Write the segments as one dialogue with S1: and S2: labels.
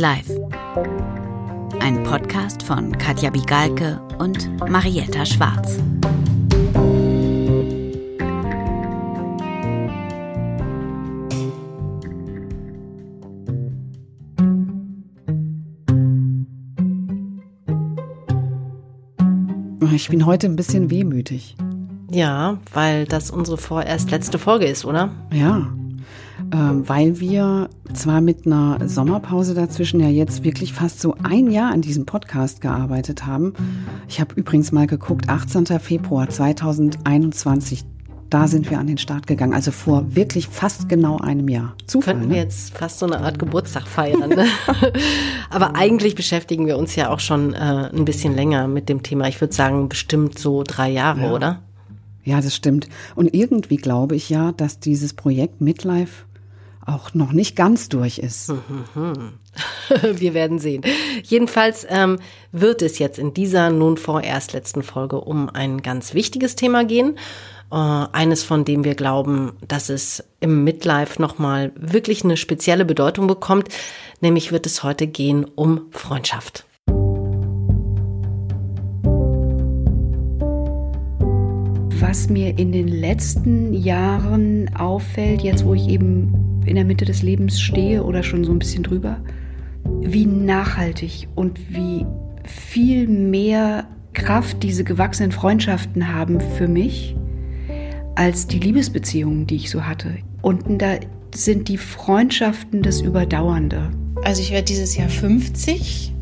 S1: Midlife. Ein Podcast von Katja Bigalke und Marietta Schwarz.
S2: Ich bin heute ein bisschen wehmütig.
S3: Ja, weil das unsere vorerst letzte Folge ist, oder?
S2: Ja, weil wir zwar mit einer Sommerpause dazwischen ja jetzt wirklich fast so ein Jahr an diesem Podcast gearbeitet haben. Ich habe übrigens mal geguckt, 18. Februar 2021, da sind wir an den Start gegangen. Also vor wirklich fast genau einem Jahr.
S3: Zufall, Könnten ne? wir jetzt fast so eine Art Geburtstag feiern. Ne? Aber eigentlich beschäftigen wir uns ja auch schon äh, ein bisschen länger mit dem Thema. Ich würde sagen, bestimmt so drei Jahre,
S2: ja.
S3: oder?
S2: Ja, das stimmt. Und irgendwie glaube ich ja, dass dieses Projekt Midlife auch noch nicht ganz durch ist.
S3: Wir werden sehen. Jedenfalls ähm, wird es jetzt in dieser nun vorerst letzten Folge um ein ganz wichtiges Thema gehen. Äh, eines, von dem wir glauben, dass es im Midlife nochmal wirklich eine spezielle Bedeutung bekommt. Nämlich wird es heute gehen um Freundschaft.
S4: Was mir in den letzten Jahren auffällt, jetzt wo ich eben in der Mitte des Lebens stehe oder schon so ein bisschen drüber, wie nachhaltig und wie viel mehr Kraft diese gewachsenen Freundschaften haben für mich als die Liebesbeziehungen, die ich so hatte. Unten da sind die Freundschaften das Überdauernde.
S5: Also ich werde dieses Jahr 50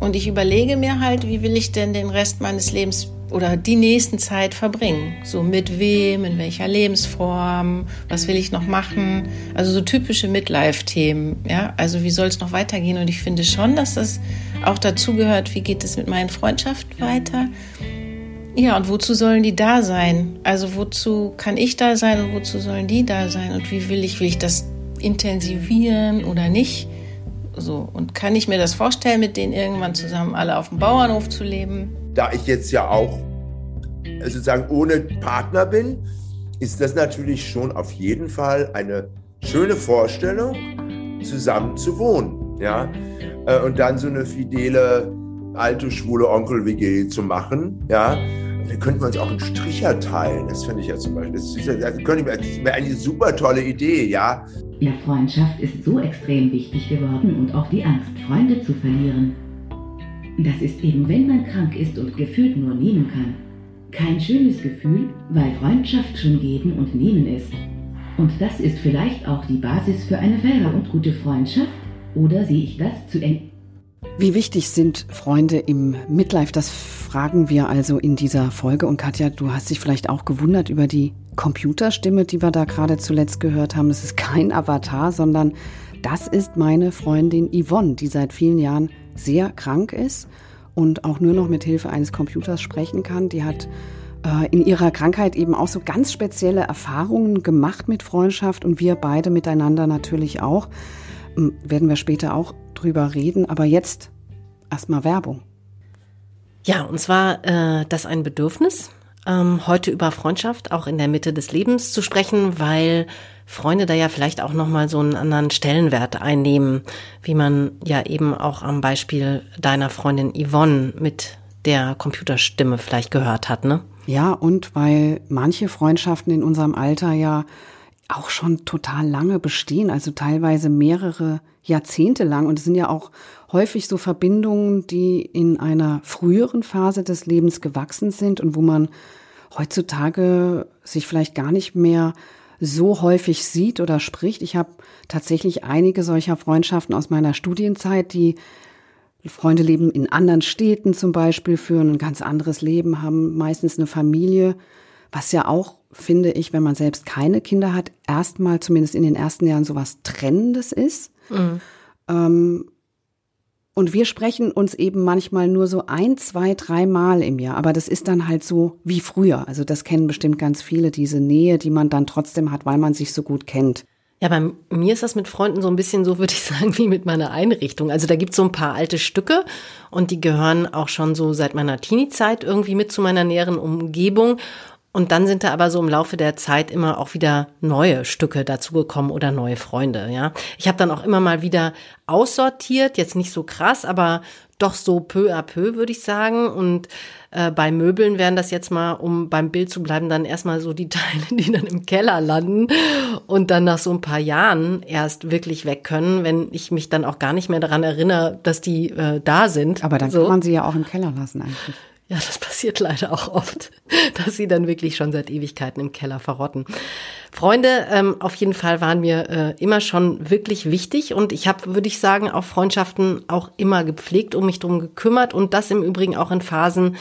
S5: und ich überlege mir halt, wie will ich denn den Rest meines Lebens oder die nächsten Zeit verbringen. So mit wem, in welcher Lebensform, was will ich noch machen? Also so typische Midlife-Themen. Ja, also wie soll es noch weitergehen? Und ich finde schon, dass das auch dazu gehört, wie geht es mit meinen Freundschaften weiter? Ja, und wozu sollen die da sein? Also wozu kann ich da sein und wozu sollen die da sein? Und wie will ich, will ich das intensivieren oder nicht? So, und kann ich mir das vorstellen, mit denen irgendwann zusammen alle auf dem Bauernhof zu leben?
S6: Da ich jetzt ja auch sozusagen ohne Partner bin, ist das natürlich schon auf jeden Fall eine schöne Vorstellung, zusammen zu wohnen. Ja? Äh, und dann so eine fidele alte schwule Onkel-WG zu machen. Ja? dann könnten wir uns auch einen Stricher teilen. Das finde ich ja zum Beispiel. Das, ist, das, das wäre eine super tolle Idee, ja.
S7: Ja, Freundschaft ist so extrem wichtig geworden und auch die Angst, Freunde zu verlieren. Das ist eben, wenn man krank ist und gefühlt nur nehmen kann. Kein schönes Gefühl, weil Freundschaft schon geben und nehmen ist. Und das ist vielleicht auch die Basis für eine faire und gute Freundschaft? Oder sehe ich das zu eng?
S2: Wie wichtig sind Freunde im Midlife? Das fragen wir also in dieser Folge. Und Katja, du hast dich vielleicht auch gewundert über die Computerstimme, die wir da gerade zuletzt gehört haben. Es ist kein Avatar, sondern das ist meine Freundin Yvonne, die seit vielen Jahren sehr krank ist und auch nur noch mit Hilfe eines Computers sprechen kann. Die hat äh, in ihrer Krankheit eben auch so ganz spezielle Erfahrungen gemacht mit Freundschaft und wir beide miteinander natürlich auch. Ähm, werden wir später auch drüber reden, aber jetzt erstmal Werbung.
S3: Ja, und zwar äh, das ein Bedürfnis, ähm, heute über Freundschaft auch in der Mitte des Lebens zu sprechen, weil Freunde da ja vielleicht auch nochmal so einen anderen Stellenwert einnehmen, wie man ja eben auch am Beispiel deiner Freundin Yvonne mit der Computerstimme vielleicht gehört hat, ne?
S2: Ja, und weil manche Freundschaften in unserem Alter ja auch schon total lange bestehen, also teilweise mehrere Jahrzehnte lang. Und es sind ja auch häufig so Verbindungen, die in einer früheren Phase des Lebens gewachsen sind und wo man heutzutage sich vielleicht gar nicht mehr so häufig sieht oder spricht. Ich habe tatsächlich einige solcher Freundschaften aus meiner Studienzeit, die Freunde leben in anderen Städten zum Beispiel, führen ein ganz anderes Leben, haben meistens eine Familie, was ja auch, finde ich, wenn man selbst keine Kinder hat, erstmal zumindest in den ersten Jahren sowas Trennendes ist. Mhm. Ähm, und wir sprechen uns eben manchmal nur so ein, zwei, drei Mal im Jahr. Aber das ist dann halt so wie früher. Also das kennen bestimmt ganz viele, diese Nähe, die man dann trotzdem hat, weil man sich so gut kennt.
S3: Ja, bei mir ist das mit Freunden so ein bisschen so, würde ich sagen, wie mit meiner Einrichtung. Also da gibt's so ein paar alte Stücke und die gehören auch schon so seit meiner Teenie-Zeit irgendwie mit zu meiner näheren Umgebung. Und dann sind da aber so im Laufe der Zeit immer auch wieder neue Stücke dazugekommen oder neue Freunde, ja. Ich habe dann auch immer mal wieder aussortiert, jetzt nicht so krass, aber doch so peu à peu, würde ich sagen. Und äh, bei Möbeln wären das jetzt mal, um beim Bild zu bleiben, dann erstmal so die Teile, die dann im Keller landen und dann nach so ein paar Jahren erst wirklich weg können, wenn ich mich dann auch gar nicht mehr daran erinnere, dass die äh, da sind.
S2: Aber dann
S3: so.
S2: kann man sie ja auch im Keller lassen eigentlich.
S3: Ja, das passiert leider auch oft, dass sie dann wirklich schon seit Ewigkeiten im Keller verrotten. Freunde, ähm, auf jeden Fall waren mir äh, immer schon wirklich wichtig und ich habe, würde ich sagen, auch Freundschaften auch immer gepflegt, um mich drum gekümmert und das im Übrigen auch in Phasen,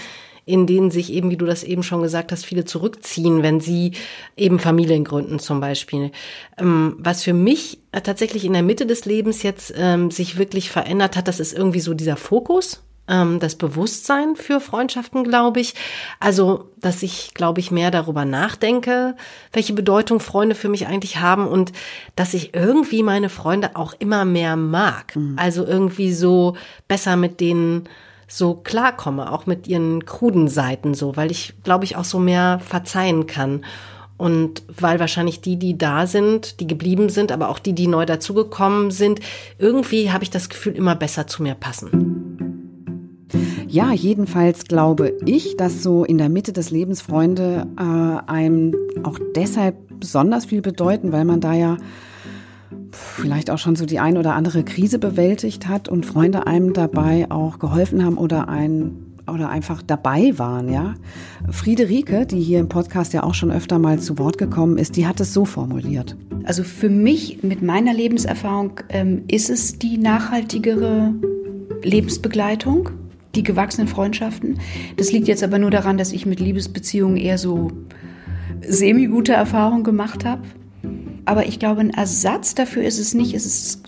S3: in denen sich eben, wie du das eben schon gesagt hast, viele zurückziehen, wenn sie eben Familien gründen zum Beispiel. Ähm, was für mich tatsächlich in der Mitte des Lebens jetzt ähm, sich wirklich verändert hat, das ist irgendwie so dieser Fokus ähm, das Bewusstsein für Freundschaften, glaube ich. Also, dass ich, glaube ich, mehr darüber nachdenke, welche Bedeutung Freunde für mich eigentlich haben und dass ich irgendwie meine Freunde auch immer mehr mag. Mhm. Also irgendwie so besser mit denen so klarkomme, auch mit ihren kruden Seiten so, weil ich, glaube ich, auch so mehr verzeihen kann. Und weil wahrscheinlich die, die da sind, die geblieben sind, aber auch die, die neu dazugekommen sind, irgendwie habe ich das Gefühl, immer besser zu mir passen.
S2: Ja, jedenfalls glaube ich, dass so in der Mitte des Lebens Freunde äh, einem auch deshalb besonders viel bedeuten, weil man da ja vielleicht auch schon so die ein oder andere Krise bewältigt hat und Freunde einem dabei auch geholfen haben oder ein oder einfach dabei waren, ja. Friederike, die hier im Podcast ja auch schon öfter mal zu Wort gekommen ist, die hat es so formuliert.
S4: Also für mich mit meiner Lebenserfahrung ähm, ist es die nachhaltigere Lebensbegleitung die gewachsenen Freundschaften. Das liegt jetzt aber nur daran, dass ich mit Liebesbeziehungen eher so semi-gute Erfahrungen gemacht habe. Aber ich glaube, ein Ersatz dafür ist es nicht. Es ist,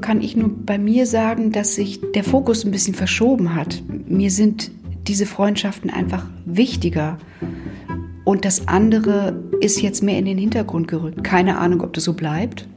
S4: kann ich nur bei mir sagen, dass sich der Fokus ein bisschen verschoben hat. Mir sind diese Freundschaften einfach wichtiger. Und das andere ist jetzt mehr in den Hintergrund gerückt. Keine Ahnung, ob das so bleibt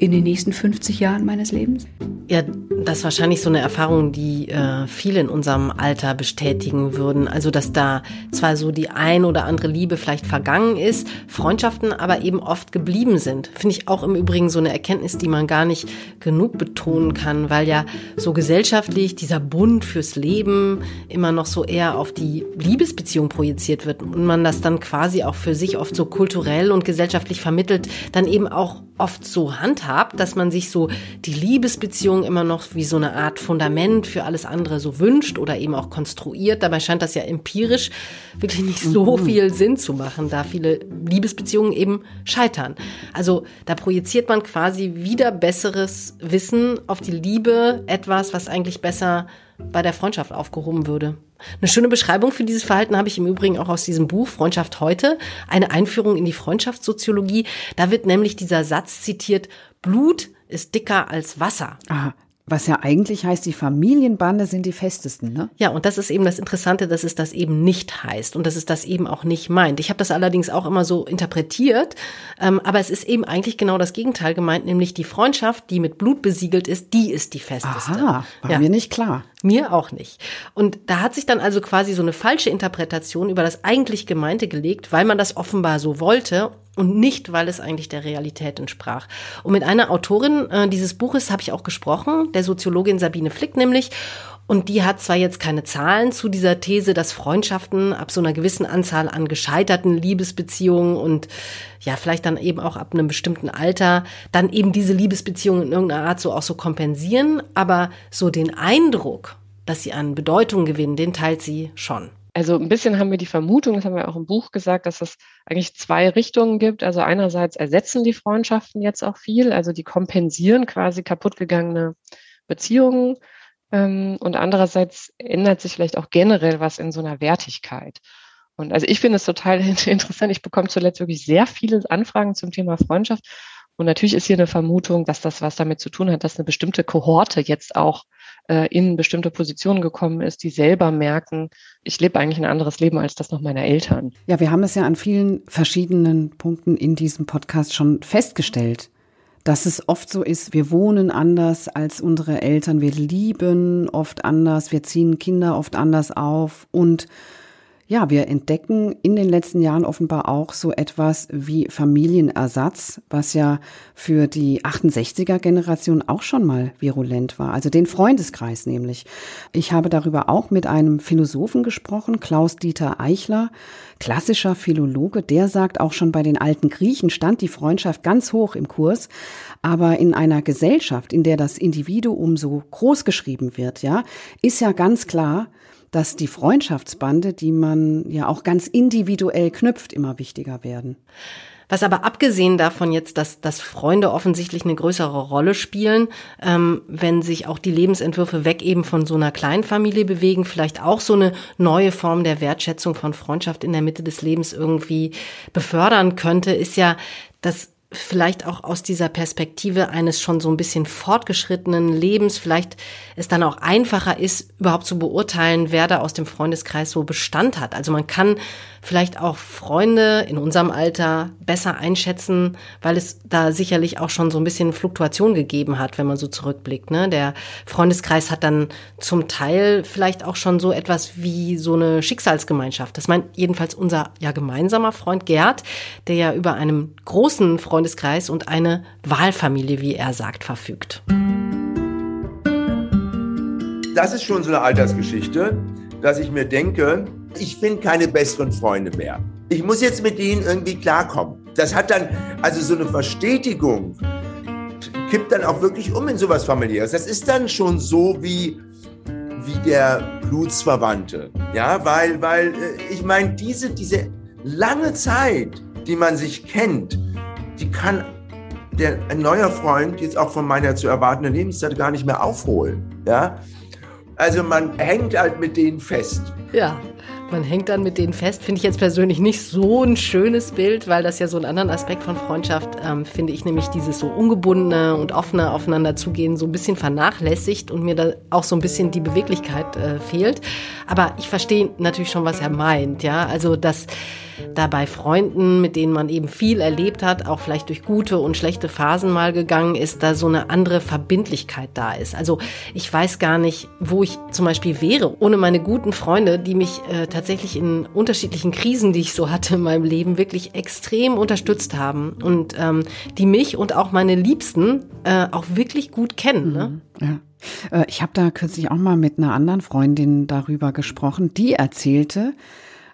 S4: in den nächsten 50 Jahren meines Lebens.
S3: Ja, das ist wahrscheinlich so eine Erfahrung, die äh, viele in unserem Alter bestätigen würden. Also, dass da zwar so die ein oder andere Liebe vielleicht vergangen ist, Freundschaften aber eben oft geblieben sind. Finde ich auch im Übrigen so eine Erkenntnis, die man gar nicht genug betonen kann, weil ja so gesellschaftlich dieser Bund fürs Leben immer noch so eher auf die Liebesbeziehung projiziert wird und man das dann quasi auch für sich oft so kulturell und gesellschaftlich vermittelt, dann eben auch oft so handhabt, dass man sich so die Liebesbeziehung immer noch wie so eine Art Fundament für alles andere so wünscht oder eben auch konstruiert. Dabei scheint das ja empirisch wirklich nicht so mhm. viel Sinn zu machen, da viele Liebesbeziehungen eben scheitern. Also da projiziert man quasi wieder besseres Wissen auf die Liebe, etwas, was eigentlich besser bei der Freundschaft aufgehoben würde. Eine schöne Beschreibung für dieses Verhalten habe ich im Übrigen auch aus diesem Buch Freundschaft heute, eine Einführung in die Freundschaftssoziologie. Da wird nämlich dieser Satz zitiert, Blut ist dicker als Wasser.
S2: Aha. Was ja eigentlich heißt, die Familienbande sind die festesten, ne?
S3: Ja, und das ist eben das Interessante, dass es das eben nicht heißt und dass es das eben auch nicht meint. Ich habe das allerdings auch immer so interpretiert, ähm, aber es ist eben eigentlich genau das Gegenteil gemeint, nämlich die Freundschaft, die mit Blut besiegelt ist, die ist die festeste.
S2: Aha, war ja. mir nicht klar.
S3: Mir auch nicht. Und da hat sich dann also quasi so eine falsche Interpretation über das eigentlich Gemeinte gelegt, weil man das offenbar so wollte und nicht, weil es eigentlich der Realität entsprach. Und mit einer Autorin äh, dieses Buches habe ich auch gesprochen, der Soziologin Sabine Flick nämlich. Und die hat zwar jetzt keine Zahlen zu dieser These, dass Freundschaften ab so einer gewissen Anzahl an gescheiterten Liebesbeziehungen und ja, vielleicht dann eben auch ab einem bestimmten Alter dann eben diese Liebesbeziehungen in irgendeiner Art so auch so kompensieren. Aber so den Eindruck, dass sie an Bedeutung gewinnen, den teilt sie schon.
S8: Also ein bisschen haben wir die Vermutung, das haben wir auch im Buch gesagt, dass es eigentlich zwei Richtungen gibt. Also einerseits ersetzen die Freundschaften jetzt auch viel, also die kompensieren quasi kaputtgegangene Beziehungen. Ähm, und andererseits ändert sich vielleicht auch generell was in so einer Wertigkeit. Und also ich finde es total interessant. Ich bekomme zuletzt wirklich sehr viele Anfragen zum Thema Freundschaft. Und natürlich ist hier eine Vermutung, dass das was damit zu tun hat, dass eine bestimmte Kohorte jetzt auch äh, in bestimmte Positionen gekommen ist, die selber merken, ich lebe eigentlich ein anderes Leben als das noch meiner Eltern.
S2: Ja, wir haben es ja an vielen verschiedenen Punkten in diesem Podcast schon festgestellt dass es oft so ist, wir wohnen anders als unsere Eltern, wir lieben oft anders, wir ziehen Kinder oft anders auf. Und ja, wir entdecken in den letzten Jahren offenbar auch so etwas wie Familienersatz, was ja für die 68er Generation auch schon mal virulent war, also den Freundeskreis nämlich. Ich habe darüber auch mit einem Philosophen gesprochen, Klaus Dieter Eichler, klassischer Philologe, der sagt auch schon bei den alten Griechen stand die Freundschaft ganz hoch im Kurs, aber in einer Gesellschaft, in der das Individuum so groß geschrieben wird, ja, ist ja ganz klar, dass die Freundschaftsbande, die man ja auch ganz individuell knüpft, immer wichtiger werden.
S3: Was aber abgesehen davon jetzt, dass, dass Freunde offensichtlich eine größere Rolle spielen, ähm, wenn sich auch die Lebensentwürfe weg eben von so einer Kleinfamilie bewegen, vielleicht auch so eine neue Form der Wertschätzung von Freundschaft in der Mitte des Lebens irgendwie befördern könnte, ist ja, dass vielleicht auch aus dieser Perspektive eines schon so ein bisschen fortgeschrittenen Lebens vielleicht es dann auch einfacher ist, überhaupt zu beurteilen, wer da aus dem Freundeskreis so Bestand hat. Also man kann vielleicht auch Freunde in unserem Alter besser einschätzen, weil es da sicherlich auch schon so ein bisschen Fluktuation gegeben hat, wenn man so zurückblickt. Ne? Der Freundeskreis hat dann zum Teil vielleicht auch schon so etwas wie so eine Schicksalsgemeinschaft. Das meint jedenfalls unser ja gemeinsamer Freund Gerd, der ja über einen großen Freundeskreis und eine Wahlfamilie, wie er sagt, verfügt.
S6: Das ist schon so eine Altersgeschichte, dass ich mir denke, ich finde keine besseren Freunde mehr. Ich muss jetzt mit denen irgendwie klarkommen. Das hat dann, also so eine Verstetigung kippt dann auch wirklich um in sowas familiäres. Das ist dann schon so wie, wie der Blutsverwandte. Ja, weil, weil äh, ich meine, diese, diese lange Zeit, die man sich kennt, die kann der, ein neuer Freund jetzt auch von meiner zu erwartenden Lebenszeit gar nicht mehr aufholen. Ja, also man hängt halt mit denen fest.
S3: Ja, man hängt dann mit denen fest, finde ich jetzt persönlich nicht so ein schönes Bild, weil das ja so einen anderen Aspekt von Freundschaft, ähm, finde ich nämlich dieses so ungebundene und offene aufeinander zugehen so ein bisschen vernachlässigt und mir da auch so ein bisschen die Beweglichkeit äh, fehlt. Aber ich verstehe natürlich schon, was er meint, ja. Also, dass da bei Freunden, mit denen man eben viel erlebt hat, auch vielleicht durch gute und schlechte Phasen mal gegangen ist, da so eine andere Verbindlichkeit da ist. Also ich weiß gar nicht, wo ich zum Beispiel wäre, ohne meine guten Freunde, die mich äh, tatsächlich in unterschiedlichen Krisen, die ich so hatte in meinem Leben, wirklich extrem unterstützt haben und ähm, die mich und auch meine Liebsten äh, auch wirklich gut kennen. Ne?
S2: Mhm. Ja. Äh, ich habe da kürzlich auch mal mit einer anderen Freundin darüber gesprochen, die erzählte,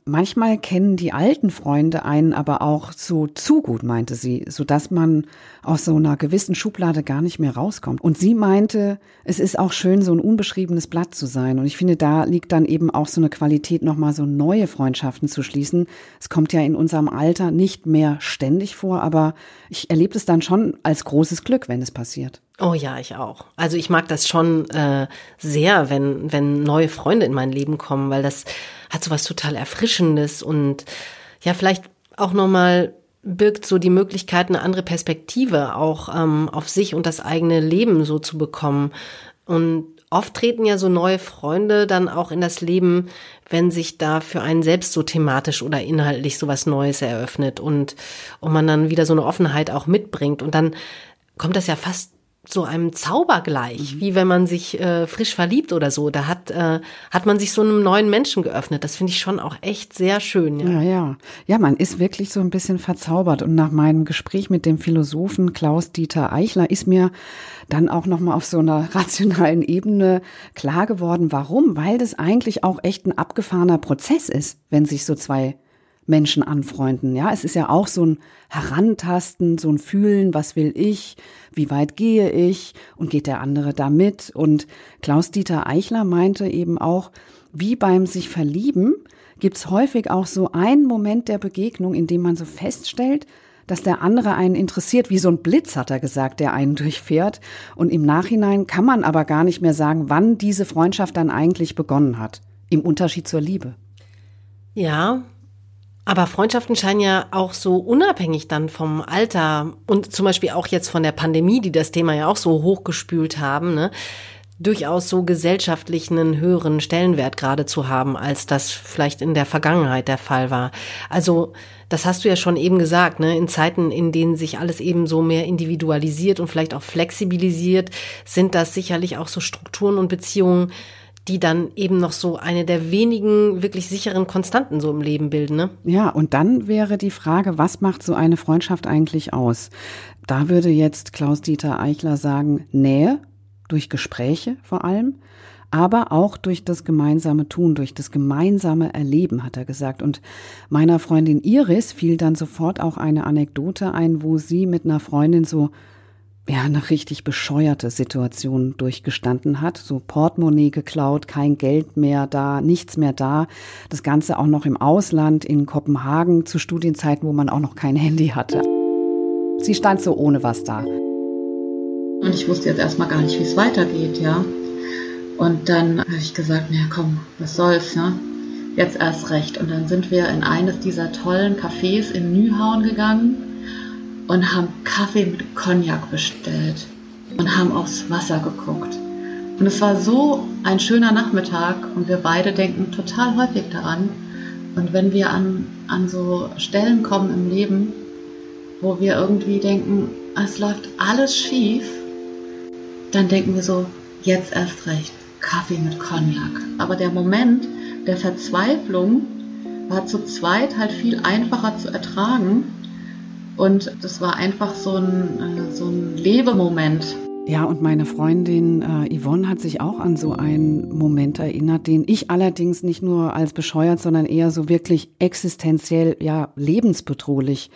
S2: Manchmal kennen die alten Freunde einen aber auch so zu gut, meinte sie, so dass man aus so einer gewissen Schublade gar nicht mehr rauskommt. Und sie meinte, es ist auch schön, so ein unbeschriebenes Blatt zu sein. Und ich finde, da liegt dann eben auch so eine Qualität, nochmal so neue Freundschaften zu schließen. Es kommt ja in unserem Alter nicht mehr ständig vor, aber ich erlebe es dann schon als großes Glück, wenn es passiert.
S3: Oh ja, ich auch. Also ich mag das schon äh, sehr, wenn, wenn neue Freunde in mein Leben kommen, weil das hat so was total Erfrischendes und ja, vielleicht auch nochmal birgt so die Möglichkeit, eine andere Perspektive auch ähm, auf sich und das eigene Leben so zu bekommen. Und oft treten ja so neue Freunde dann auch in das Leben, wenn sich da für einen selbst so thematisch oder inhaltlich so was Neues eröffnet und, und man dann wieder so eine Offenheit auch mitbringt. Und dann kommt das ja fast so einem Zauber gleich, mhm. wie wenn man sich äh, frisch verliebt oder so. Da hat, äh, hat man sich so einem neuen Menschen geöffnet. Das finde ich schon auch echt sehr schön.
S2: Ja. ja, ja. Ja, man ist wirklich so ein bisschen verzaubert. Und nach meinem Gespräch mit dem Philosophen Klaus-Dieter Eichler ist mir dann auch nochmal auf so einer rationalen Ebene klar geworden, warum? Weil das eigentlich auch echt ein abgefahrener Prozess ist, wenn sich so zwei Menschen anfreunden. Ja, es ist ja auch so ein Herantasten, so ein Fühlen, was will ich, wie weit gehe ich und geht der andere da mit? Und Klaus-Dieter Eichler meinte eben auch, wie beim sich verlieben, gibt's häufig auch so einen Moment der Begegnung, in dem man so feststellt, dass der andere einen interessiert, wie so ein Blitz, hat er gesagt, der einen durchfährt. Und im Nachhinein kann man aber gar nicht mehr sagen, wann diese Freundschaft dann eigentlich begonnen hat. Im Unterschied zur Liebe.
S3: Ja, aber Freundschaften scheinen ja auch so unabhängig dann vom Alter und zum Beispiel auch jetzt von der Pandemie, die das Thema ja auch so hochgespült haben, ne, durchaus so gesellschaftlich einen höheren Stellenwert gerade zu haben, als das vielleicht in der Vergangenheit der Fall war. Also das hast du ja schon eben gesagt, ne? In Zeiten, in denen sich alles eben so mehr individualisiert und vielleicht auch flexibilisiert, sind das sicherlich auch so Strukturen und Beziehungen, die dann eben noch so eine der wenigen wirklich sicheren Konstanten so im Leben bilden. Ne?
S2: Ja, und dann wäre die Frage, was macht so eine Freundschaft eigentlich aus? Da würde jetzt Klaus-Dieter Eichler sagen, Nähe durch Gespräche vor allem, aber auch durch das gemeinsame Tun, durch das gemeinsame Erleben, hat er gesagt. Und meiner Freundin Iris fiel dann sofort auch eine Anekdote ein, wo sie mit einer Freundin so ja, eine richtig bescheuerte Situation durchgestanden hat. So Portemonnaie geklaut, kein Geld mehr da, nichts mehr da. Das Ganze auch noch im Ausland, in Kopenhagen, zu Studienzeiten, wo man auch noch kein Handy hatte. Sie stand so ohne was da.
S9: Und ich wusste jetzt erstmal gar nicht, wie es weitergeht, ja. Und dann habe ich gesagt, na komm, was soll's, ne? Jetzt erst recht. Und dann sind wir in eines dieser tollen Cafés in Nyhauen gegangen und haben Kaffee mit Cognac bestellt und haben aufs Wasser geguckt. Und es war so ein schöner Nachmittag und wir beide denken total häufig daran. Und wenn wir an, an so Stellen kommen im Leben, wo wir irgendwie denken, es läuft alles schief, dann denken wir so, jetzt erst recht, Kaffee mit Cognac. Aber der Moment der Verzweiflung war zu zweit halt viel einfacher zu ertragen, und das war einfach so ein, äh, so ein Lebemoment.
S2: Ja, und meine Freundin äh, Yvonne hat sich auch an so einen Moment erinnert, den ich allerdings nicht nur als bescheuert, sondern eher so wirklich existenziell, ja, lebensbedrohlich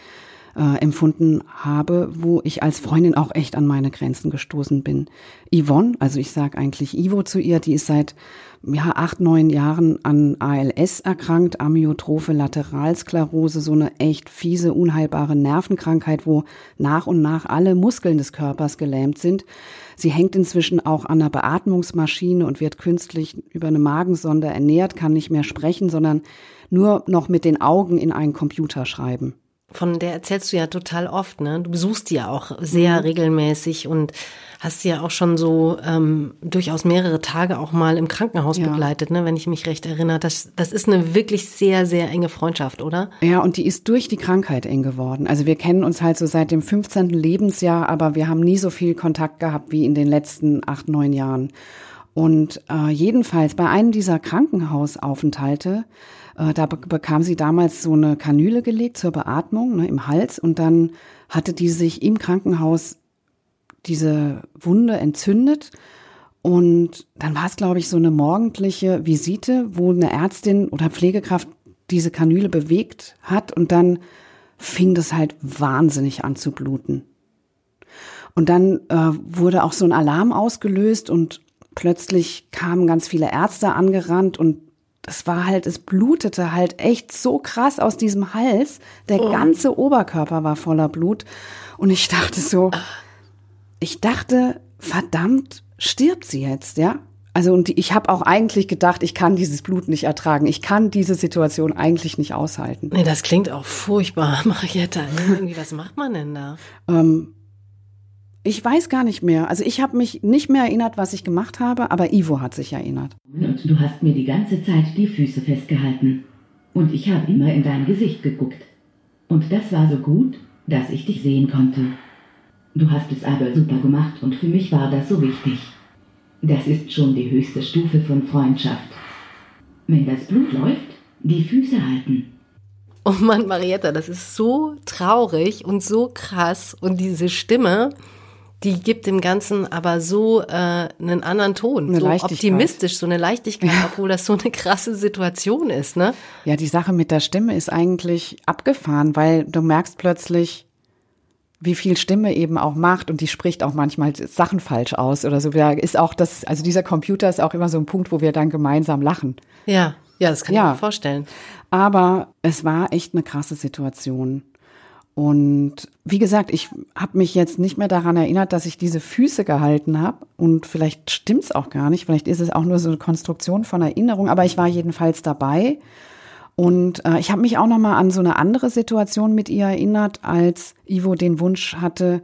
S2: äh, empfunden habe, wo ich als Freundin auch echt an meine Grenzen gestoßen bin. Yvonne, also ich sage eigentlich Ivo zu ihr, die ist seit ja, acht, neun Jahren an ALS erkrankt, Amyotrophe Lateralsklerose, so eine echt fiese, unheilbare Nervenkrankheit, wo nach und nach alle Muskeln des Körpers gelähmt sind. Sie hängt inzwischen auch an einer Beatmungsmaschine und wird künstlich über eine Magensonde ernährt, kann nicht mehr sprechen, sondern nur noch mit den Augen in einen Computer schreiben.
S3: Von der erzählst du ja total oft, ne? Du besuchst die ja auch sehr mhm. regelmäßig und hast sie ja auch schon so ähm, durchaus mehrere Tage auch mal im Krankenhaus ja. begleitet, ne? wenn ich mich recht erinnere. Das, das ist eine wirklich sehr, sehr enge Freundschaft, oder?
S2: Ja, und die ist durch die Krankheit eng geworden. Also wir kennen uns halt so seit dem 15. Lebensjahr, aber wir haben nie so viel Kontakt gehabt wie in den letzten acht, neun Jahren. Und äh, jedenfalls bei einem dieser Krankenhausaufenthalte da bekam sie damals so eine Kanüle gelegt zur Beatmung ne, im Hals und dann hatte die sich im Krankenhaus diese Wunde entzündet. Und dann war es, glaube ich, so eine morgendliche Visite, wo eine Ärztin oder Pflegekraft diese Kanüle bewegt hat und dann fing das halt wahnsinnig an zu bluten. Und dann äh, wurde auch so ein Alarm ausgelöst und plötzlich kamen ganz viele Ärzte angerannt und das war halt, es blutete halt echt so krass aus diesem Hals. Der oh. ganze Oberkörper war voller Blut. Und ich dachte so, ich dachte, verdammt, stirbt sie jetzt, ja? Also und ich habe auch eigentlich gedacht, ich kann dieses Blut nicht ertragen. Ich kann diese Situation eigentlich nicht aushalten.
S3: Nee, das klingt auch furchtbar, Marietta. Irgendwie, was macht man denn da?
S2: Ähm, ich weiß gar nicht mehr. Also ich habe mich nicht mehr erinnert, was ich gemacht habe, aber Ivo hat sich erinnert.
S7: Und du hast mir die ganze Zeit die Füße festgehalten. Und ich habe immer in dein Gesicht geguckt. Und das war so gut, dass ich dich sehen konnte. Du hast es aber super gemacht und für mich war das so wichtig. Das ist schon die höchste Stufe von Freundschaft. Wenn das Blut läuft, die Füße halten.
S3: Oh Mann, Marietta, das ist so traurig und so krass. Und diese Stimme, die gibt dem Ganzen aber so äh, einen anderen Ton, eine so optimistisch, so eine Leichtigkeit, ja. obwohl das so eine krasse Situation ist, ne?
S2: Ja, die Sache mit der Stimme ist eigentlich abgefahren, weil du merkst plötzlich, wie viel Stimme eben auch macht und die spricht auch manchmal Sachen falsch aus oder so. Da ist auch das, also dieser Computer ist auch immer so ein Punkt, wo wir dann gemeinsam lachen.
S3: Ja, ja, das kann ja. ich mir vorstellen.
S2: Aber es war echt eine krasse Situation. Und wie gesagt, ich habe mich jetzt nicht mehr daran erinnert, dass ich diese Füße gehalten habe. Und vielleicht stimmt's auch gar nicht. Vielleicht ist es auch nur so eine Konstruktion von Erinnerung. Aber ich war jedenfalls dabei. Und äh, ich habe mich auch noch mal an so eine andere Situation mit ihr erinnert, als Ivo den Wunsch hatte,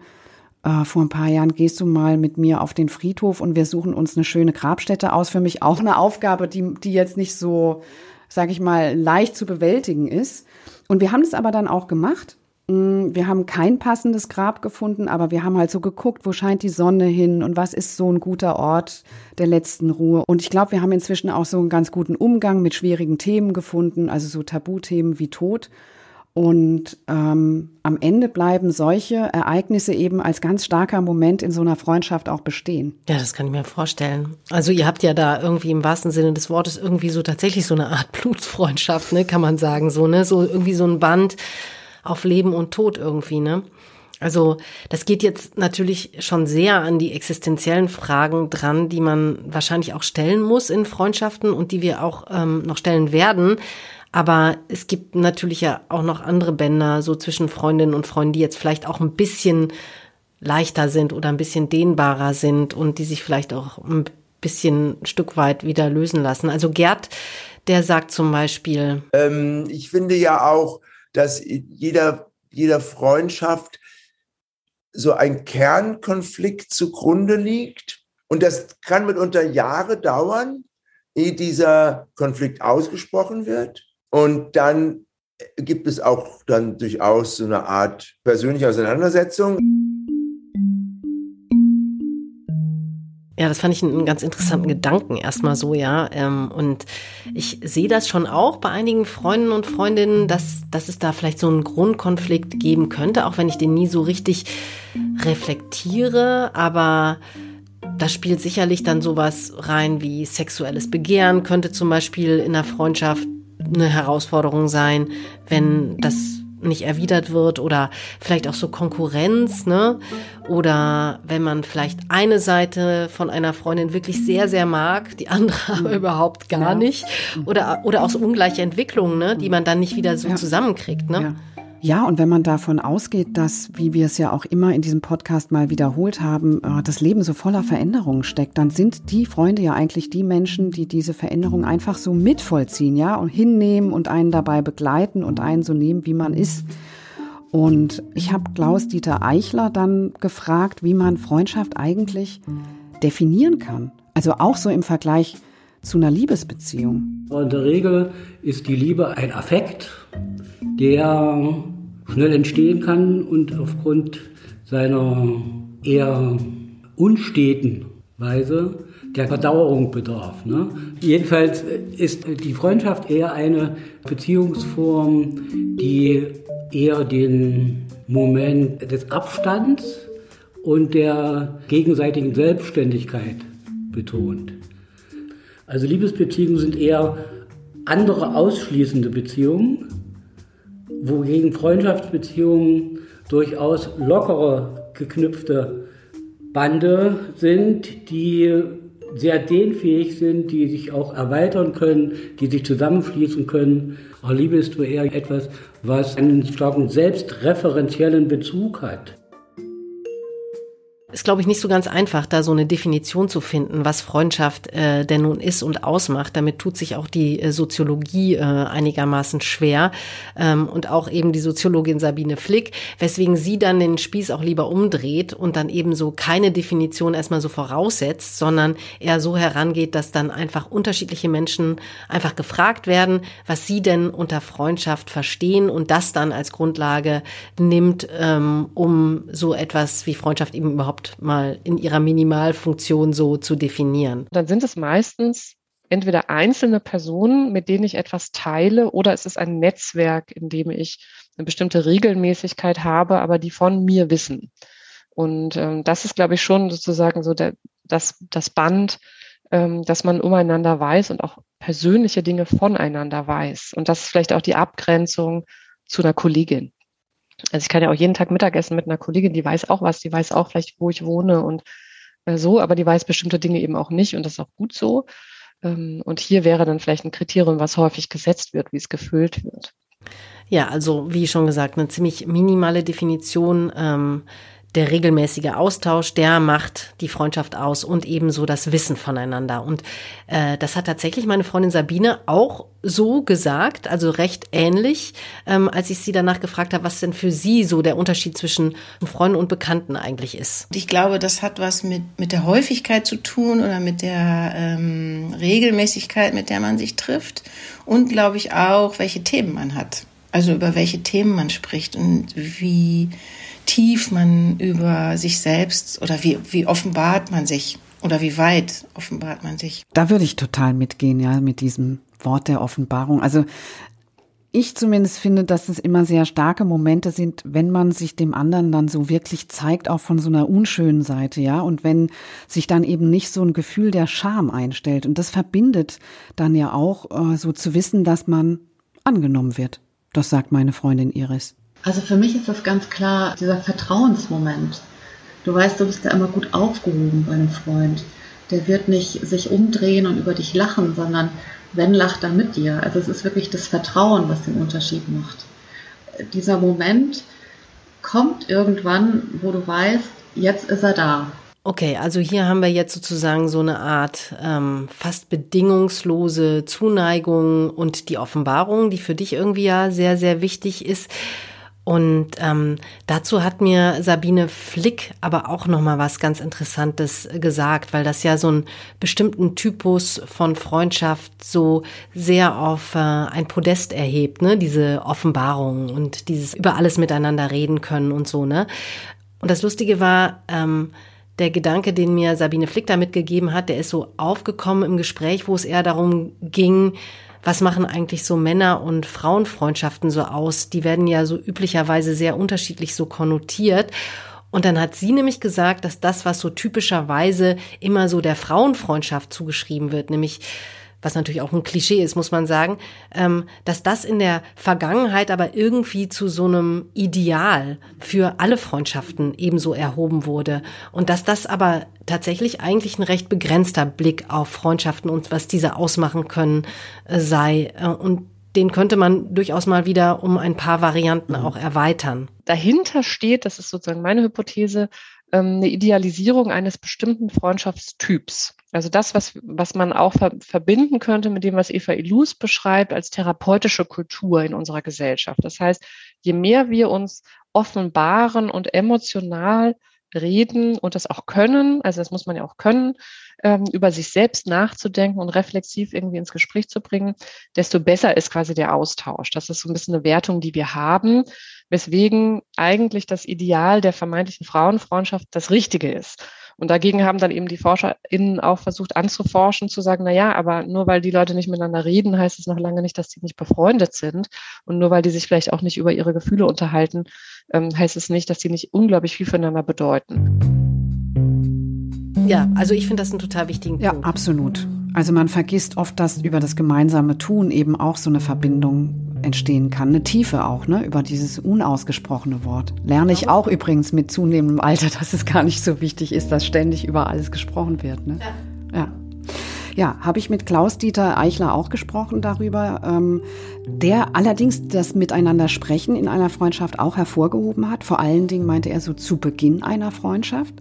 S2: äh, vor ein paar Jahren gehst du mal mit mir auf den Friedhof und wir suchen uns eine schöne Grabstätte aus. Für mich auch eine Aufgabe, die, die jetzt nicht so, sage ich mal, leicht zu bewältigen ist. Und wir haben es aber dann auch gemacht. Mm, wir haben kein passendes Grab gefunden, aber wir haben halt so geguckt, wo scheint die Sonne hin und was ist so ein guter Ort der letzten Ruhe. Und ich glaube, wir haben inzwischen auch so einen ganz guten Umgang mit schwierigen Themen gefunden, also so Tabuthemen wie Tod. Und ähm, am Ende bleiben solche Ereignisse eben als ganz starker Moment in so einer Freundschaft auch bestehen.
S3: Ja, das kann ich mir vorstellen. Also ihr habt ja da irgendwie im wahrsten Sinne des Wortes irgendwie so tatsächlich so eine Art Blutsfreundschaft, ne, kann man sagen, so ne, so irgendwie so ein Band auf Leben und Tod irgendwie, ne? Also das geht jetzt natürlich schon sehr an die existenziellen Fragen dran, die man wahrscheinlich auch stellen muss in Freundschaften und die wir auch ähm, noch stellen werden. Aber es gibt natürlich ja auch noch andere Bänder, so zwischen Freundinnen und Freunden, die jetzt vielleicht auch ein bisschen leichter sind oder ein bisschen dehnbarer sind und die sich vielleicht auch ein bisschen ein Stück weit wieder lösen lassen. Also Gerd, der sagt zum Beispiel.
S6: Ähm, ich finde ja auch, dass jeder, jeder Freundschaft so ein Kernkonflikt zugrunde liegt. Und das kann mitunter Jahre dauern, ehe dieser Konflikt ausgesprochen wird. Und dann gibt es auch dann durchaus so eine Art persönliche Auseinandersetzung.
S3: Ja, das fand ich einen ganz interessanten Gedanken erstmal so, ja. Ähm, und ich sehe das schon auch bei einigen Freunden und Freundinnen, dass, dass es da vielleicht so einen Grundkonflikt geben könnte, auch wenn ich den nie so richtig reflektiere. Aber da spielt sicherlich dann sowas rein wie sexuelles Begehren könnte zum Beispiel in der Freundschaft eine Herausforderung sein, wenn das nicht erwidert wird oder vielleicht auch so Konkurrenz, ne? Oder wenn man vielleicht eine Seite von einer Freundin wirklich sehr, sehr mag, die andere aber überhaupt gar ja. nicht. Oder, oder auch so ungleiche Entwicklungen, ne? Die man dann nicht wieder so ja. zusammenkriegt, ne?
S2: Ja. Ja, und wenn man davon ausgeht, dass, wie wir es ja auch immer in diesem Podcast mal wiederholt haben, äh, das Leben so voller Veränderungen steckt, dann sind die Freunde ja eigentlich die Menschen, die diese Veränderung einfach so mitvollziehen, ja, und hinnehmen und einen dabei begleiten und einen so nehmen, wie man ist. Und ich habe Klaus-Dieter Eichler dann gefragt, wie man Freundschaft eigentlich definieren kann. Also auch so im Vergleich zu einer Liebesbeziehung.
S10: In der Regel ist die Liebe ein Affekt, der schnell entstehen kann und aufgrund seiner eher unsteten Weise der Verdauerung bedarf. Ne? Jedenfalls ist die Freundschaft eher eine Beziehungsform, die eher den Moment des Abstands und der gegenseitigen Selbstständigkeit betont. Also Liebesbeziehungen sind eher andere ausschließende Beziehungen, wogegen Freundschaftsbeziehungen durchaus lockere geknüpfte Bande sind, die sehr dehnfähig sind, die sich auch erweitern können, die sich zusammenfließen können. Aber Liebe ist eher etwas, was einen starken selbstreferenziellen Bezug hat
S3: ist, glaube ich, nicht so ganz einfach, da so eine Definition zu finden, was Freundschaft äh, denn nun ist und ausmacht. Damit tut sich auch die äh, Soziologie äh, einigermaßen schwer ähm, und auch eben die Soziologin Sabine Flick, weswegen sie dann den Spieß auch lieber umdreht und dann eben so keine Definition erstmal so voraussetzt, sondern eher so herangeht, dass dann einfach unterschiedliche Menschen einfach gefragt werden, was sie denn unter Freundschaft verstehen und das dann als Grundlage nimmt, ähm, um so etwas wie Freundschaft eben überhaupt mal in ihrer Minimalfunktion so zu definieren?
S8: Dann sind es meistens entweder einzelne Personen, mit denen ich etwas teile, oder es ist ein Netzwerk, in dem ich eine bestimmte Regelmäßigkeit habe, aber die von mir wissen. Und ähm, das ist, glaube ich, schon sozusagen so der, das, das Band, ähm, dass man umeinander weiß und auch persönliche Dinge voneinander weiß. Und das ist vielleicht auch die Abgrenzung zu einer Kollegin. Also ich kann ja auch jeden Tag Mittagessen mit einer Kollegin, die weiß auch was, die weiß auch vielleicht, wo ich wohne und äh, so, aber die weiß bestimmte Dinge eben auch nicht und das ist auch gut so. Ähm, und hier wäre dann vielleicht ein Kriterium, was häufig gesetzt wird, wie es gefüllt wird.
S3: Ja, also wie schon gesagt, eine ziemlich minimale Definition. Ähm der regelmäßige Austausch, der macht die Freundschaft aus und ebenso das Wissen voneinander. Und äh, das hat tatsächlich meine Freundin Sabine auch so gesagt, also recht ähnlich, ähm, als ich sie danach gefragt habe, was denn für sie so der Unterschied zwischen Freunden und Bekannten eigentlich ist.
S5: Ich glaube, das hat was mit, mit der Häufigkeit zu tun oder mit der ähm, Regelmäßigkeit, mit der man sich trifft und glaube ich auch, welche Themen man hat. Also über welche Themen man spricht und wie tief man über sich selbst oder wie, wie offenbart man sich oder wie weit offenbart man sich.
S2: Da würde ich total mitgehen, ja, mit diesem Wort der Offenbarung. Also ich zumindest finde, dass es immer sehr starke Momente sind, wenn man sich dem anderen dann so wirklich zeigt, auch von so einer unschönen Seite, ja, und wenn sich dann eben nicht so ein Gefühl der Scham einstellt. Und das verbindet dann ja auch äh, so zu wissen, dass man angenommen wird. Das sagt meine Freundin Iris.
S9: Also für mich ist das ganz klar dieser Vertrauensmoment. Du weißt, du bist da immer gut aufgehoben bei einem Freund. Der wird nicht sich umdrehen und über dich lachen, sondern wenn lacht er mit dir. Also es ist wirklich das Vertrauen, was den Unterschied macht. Dieser Moment kommt irgendwann, wo du weißt, jetzt ist er da.
S3: Okay, also hier haben wir jetzt sozusagen so eine Art ähm, fast bedingungslose Zuneigung und die Offenbarung, die für dich irgendwie ja sehr, sehr wichtig ist. Und ähm, dazu hat mir Sabine Flick aber auch noch mal was ganz Interessantes gesagt, weil das ja so einen bestimmten Typus von Freundschaft so sehr auf äh, ein Podest erhebt, ne? Diese Offenbarung und dieses über alles miteinander reden können und so, ne? Und das Lustige war, ähm, der Gedanke, den mir Sabine Flick da mitgegeben hat, der ist so aufgekommen im Gespräch, wo es eher darum ging, was machen eigentlich so Männer- und Frauenfreundschaften so aus? Die werden ja so üblicherweise sehr unterschiedlich so konnotiert. Und dann hat sie nämlich gesagt, dass das, was so typischerweise immer so der Frauenfreundschaft zugeschrieben wird, nämlich was natürlich auch ein Klischee ist, muss man sagen, ähm, dass das in der Vergangenheit aber irgendwie zu so einem Ideal für alle Freundschaften ebenso erhoben wurde. Und dass das aber tatsächlich eigentlich ein recht begrenzter Blick auf Freundschaften und was diese ausmachen können äh, sei. Äh, und den könnte man durchaus mal wieder um ein paar Varianten mhm. auch erweitern.
S8: Dahinter steht, das ist sozusagen meine Hypothese, ähm, eine Idealisierung eines bestimmten Freundschaftstyps. Also das, was, was man auch ver verbinden könnte mit dem, was Eva Illus beschreibt als therapeutische Kultur in unserer Gesellschaft. Das heißt, je mehr wir uns offenbaren und emotional reden und das auch können, also das muss man ja auch können, ähm, über sich selbst nachzudenken und reflexiv irgendwie ins Gespräch zu bringen, desto besser ist quasi der Austausch. Das ist so ein bisschen eine Wertung, die wir haben, weswegen eigentlich das Ideal der vermeintlichen Frauenfreundschaft das Richtige ist. Und dagegen haben dann eben die ForscherInnen auch versucht anzuforschen, zu sagen, na ja, aber nur weil die Leute nicht miteinander reden, heißt es noch lange nicht, dass sie nicht befreundet sind. Und nur weil die sich vielleicht auch nicht über ihre Gefühle unterhalten, ähm, heißt es nicht, dass sie nicht unglaublich viel füreinander bedeuten.
S3: Ja, also ich finde das einen total wichtigen
S2: ja,
S3: Punkt.
S2: Ja, absolut. Also man vergisst oft, dass über das gemeinsame Tun eben auch so eine Verbindung entstehen kann, eine Tiefe auch, ne, über dieses unausgesprochene Wort. Lerne ich auch übrigens mit zunehmendem Alter, dass es gar nicht so wichtig ist, dass ständig über alles gesprochen wird. Ne? Ja. ja. Ja, habe ich mit Klaus-Dieter Eichler auch gesprochen darüber, ähm, der allerdings das Miteinander sprechen in einer Freundschaft auch hervorgehoben hat. Vor allen Dingen meinte er so zu Beginn einer Freundschaft.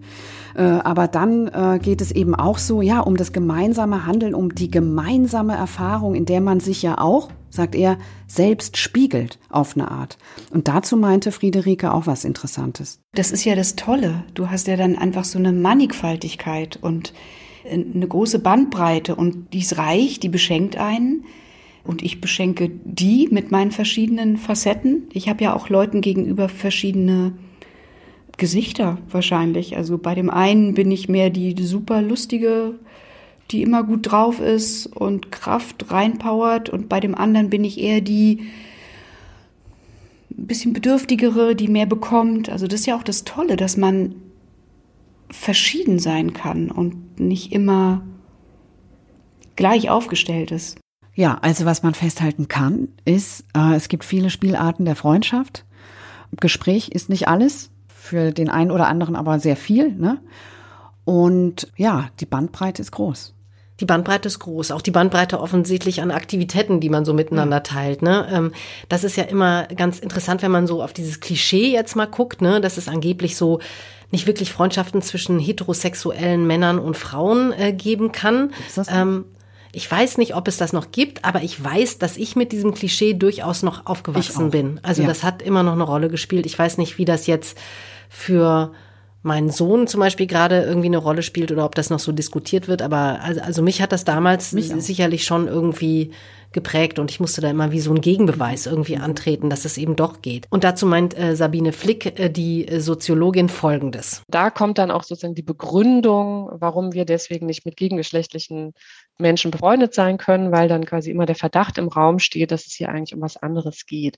S2: Äh, aber dann äh, geht es eben auch so, ja, um das gemeinsame Handeln, um die gemeinsame Erfahrung, in der man sich ja auch, sagt er, selbst spiegelt auf eine Art. Und dazu meinte Friederike auch was Interessantes.
S4: Das ist ja das Tolle. Du hast ja dann einfach so eine Mannigfaltigkeit und eine große Bandbreite und die ist reich, die beschenkt einen. Und ich beschenke die mit meinen verschiedenen Facetten. Ich habe ja auch Leuten gegenüber verschiedene Gesichter wahrscheinlich. Also bei dem einen bin ich mehr die super lustige, die immer gut drauf ist und Kraft reinpowert. Und bei dem anderen bin ich eher die ein bisschen bedürftigere, die mehr bekommt. Also das ist ja auch das Tolle, dass man verschieden sein kann und nicht immer gleich aufgestellt ist.
S2: Ja, also was man festhalten kann, ist, äh, es gibt viele Spielarten der Freundschaft. Gespräch ist nicht alles, für den einen oder anderen aber sehr viel. Ne? Und ja, die Bandbreite ist groß.
S3: Die Bandbreite ist groß, auch die Bandbreite offensichtlich an Aktivitäten, die man so miteinander teilt. Ne? Ähm, das ist ja immer ganz interessant, wenn man so auf dieses Klischee jetzt mal guckt, ne? dass es angeblich so nicht wirklich Freundschaften zwischen heterosexuellen Männern und Frauen äh, geben kann. Ähm, ich weiß nicht, ob es das noch gibt, aber ich weiß, dass ich mit diesem Klischee durchaus noch aufgewachsen bin. Also ja. das hat immer noch eine Rolle gespielt. Ich weiß nicht, wie das jetzt für mein Sohn zum Beispiel gerade irgendwie eine Rolle spielt oder ob das noch so diskutiert wird. Aber also, also mich hat das damals sicherlich schon irgendwie geprägt und ich musste da immer wie so ein Gegenbeweis irgendwie antreten, dass es eben doch geht. Und dazu meint äh, Sabine Flick, äh, die Soziologin, Folgendes.
S8: Da kommt dann auch sozusagen die Begründung, warum wir deswegen nicht mit gegengeschlechtlichen Menschen befreundet sein können, weil dann quasi immer der Verdacht im Raum steht, dass es hier eigentlich um was anderes geht.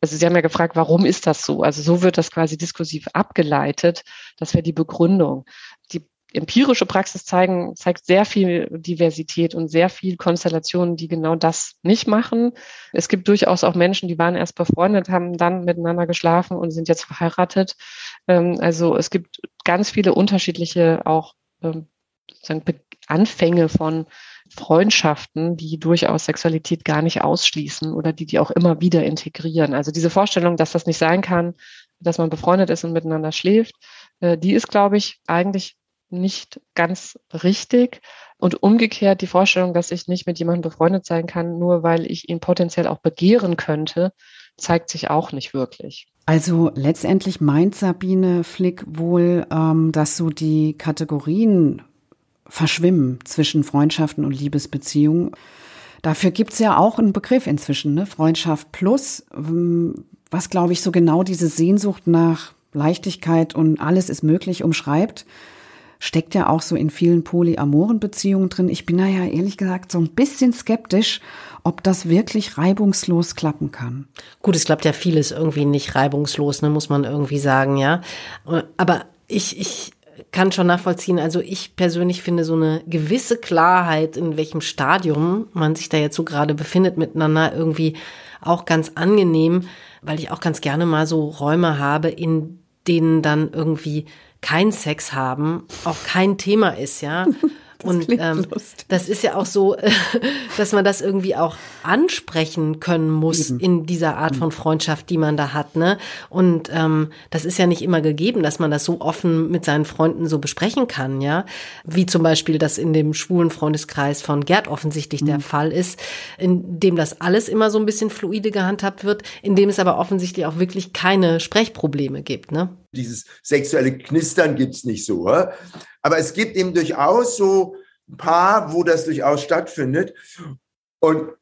S8: Also Sie haben ja gefragt, warum ist das so? Also so wird das quasi diskursiv abgeleitet. Das wäre die Begründung. Die empirische Praxis zeigen, zeigt sehr viel Diversität und sehr viel Konstellationen, die genau das nicht machen. Es gibt durchaus auch Menschen, die waren erst befreundet, haben dann miteinander geschlafen und sind jetzt verheiratet. Ähm, also es gibt ganz viele unterschiedliche auch ähm, Anfänge von Freundschaften, die durchaus Sexualität gar nicht ausschließen oder die die auch immer wieder integrieren. Also diese Vorstellung, dass das nicht sein kann, dass man befreundet ist und miteinander schläft, äh, die ist, glaube ich, eigentlich nicht ganz richtig. Und umgekehrt die Vorstellung, dass ich nicht mit jemandem befreundet sein kann, nur weil ich ihn potenziell auch begehren könnte, zeigt sich auch nicht wirklich.
S2: Also letztendlich meint Sabine Flick wohl, ähm, dass so die Kategorien verschwimmen zwischen Freundschaften und Liebesbeziehungen. Dafür gibt's ja auch einen Begriff inzwischen, ne? Freundschaft plus, ähm, was glaube ich so genau diese Sehnsucht nach Leichtigkeit und alles ist möglich umschreibt steckt ja auch so in vielen polyamoren Beziehungen drin. Ich bin da ja ehrlich gesagt so ein bisschen skeptisch, ob das wirklich reibungslos klappen kann.
S3: Gut, es klappt ja vieles irgendwie nicht reibungslos, ne, muss man irgendwie sagen, ja. Aber ich, ich kann schon nachvollziehen. Also ich persönlich finde so eine gewisse Klarheit, in welchem Stadium man sich da jetzt so gerade befindet miteinander, irgendwie auch ganz angenehm, weil ich auch ganz gerne mal so Räume habe, in denen dann irgendwie kein Sex haben auch kein Thema ist, ja. Das und ähm, das ist ja auch so, dass man das irgendwie auch ansprechen können muss Eben. in dieser Art von Freundschaft, die man da hat. Ne? Und ähm, das ist ja nicht immer gegeben, dass man das so offen mit seinen Freunden so besprechen kann, ja. Wie zum Beispiel das in dem schwulen Freundeskreis von Gerd offensichtlich mhm. der Fall ist, in dem das alles immer so ein bisschen fluide gehandhabt wird, in dem es aber offensichtlich auch wirklich keine Sprechprobleme gibt. Ne?
S6: Dieses sexuelle Knistern gibt's nicht so. Aber es gibt eben durchaus so ein paar, wo das durchaus stattfindet. Und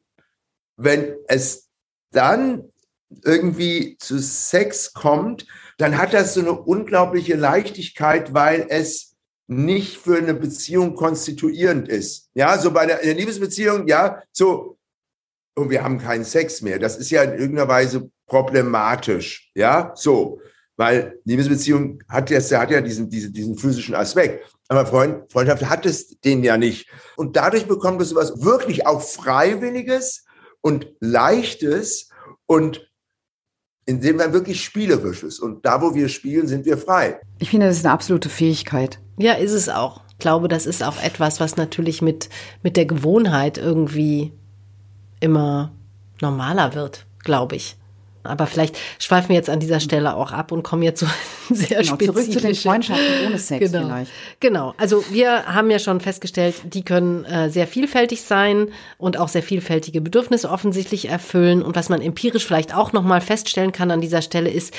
S6: wenn es dann irgendwie zu Sex kommt, dann hat das so eine unglaubliche Leichtigkeit, weil es nicht für eine Beziehung konstituierend ist. Ja, so bei der, der Liebesbeziehung, ja, so, und wir haben keinen Sex mehr. Das ist ja in irgendeiner Weise problematisch. Ja, so. Weil Liebesbeziehung hat ja, hat ja diesen, diesen, diesen physischen Aspekt. Aber Freund, Freundschaft hat es den ja nicht. Und dadurch bekommt es was wirklich auch Freiwilliges und Leichtes und indem man wirklich spielerisch ist. Und da, wo wir spielen, sind wir frei.
S2: Ich finde, das ist eine absolute Fähigkeit.
S3: Ja, ist es auch. Ich glaube, das ist auch etwas, was natürlich mit, mit der Gewohnheit irgendwie immer normaler wird, glaube ich. Aber vielleicht schweifen wir jetzt an dieser Stelle auch ab und kommen jetzt so sehr genau.
S2: Zurück zu den Freundschaften ohne Sex
S3: genau.
S2: vielleicht.
S3: Genau. Also wir haben ja schon festgestellt, die können äh, sehr vielfältig sein und auch sehr vielfältige Bedürfnisse offensichtlich erfüllen. Und was man empirisch vielleicht auch nochmal feststellen kann an dieser Stelle ist,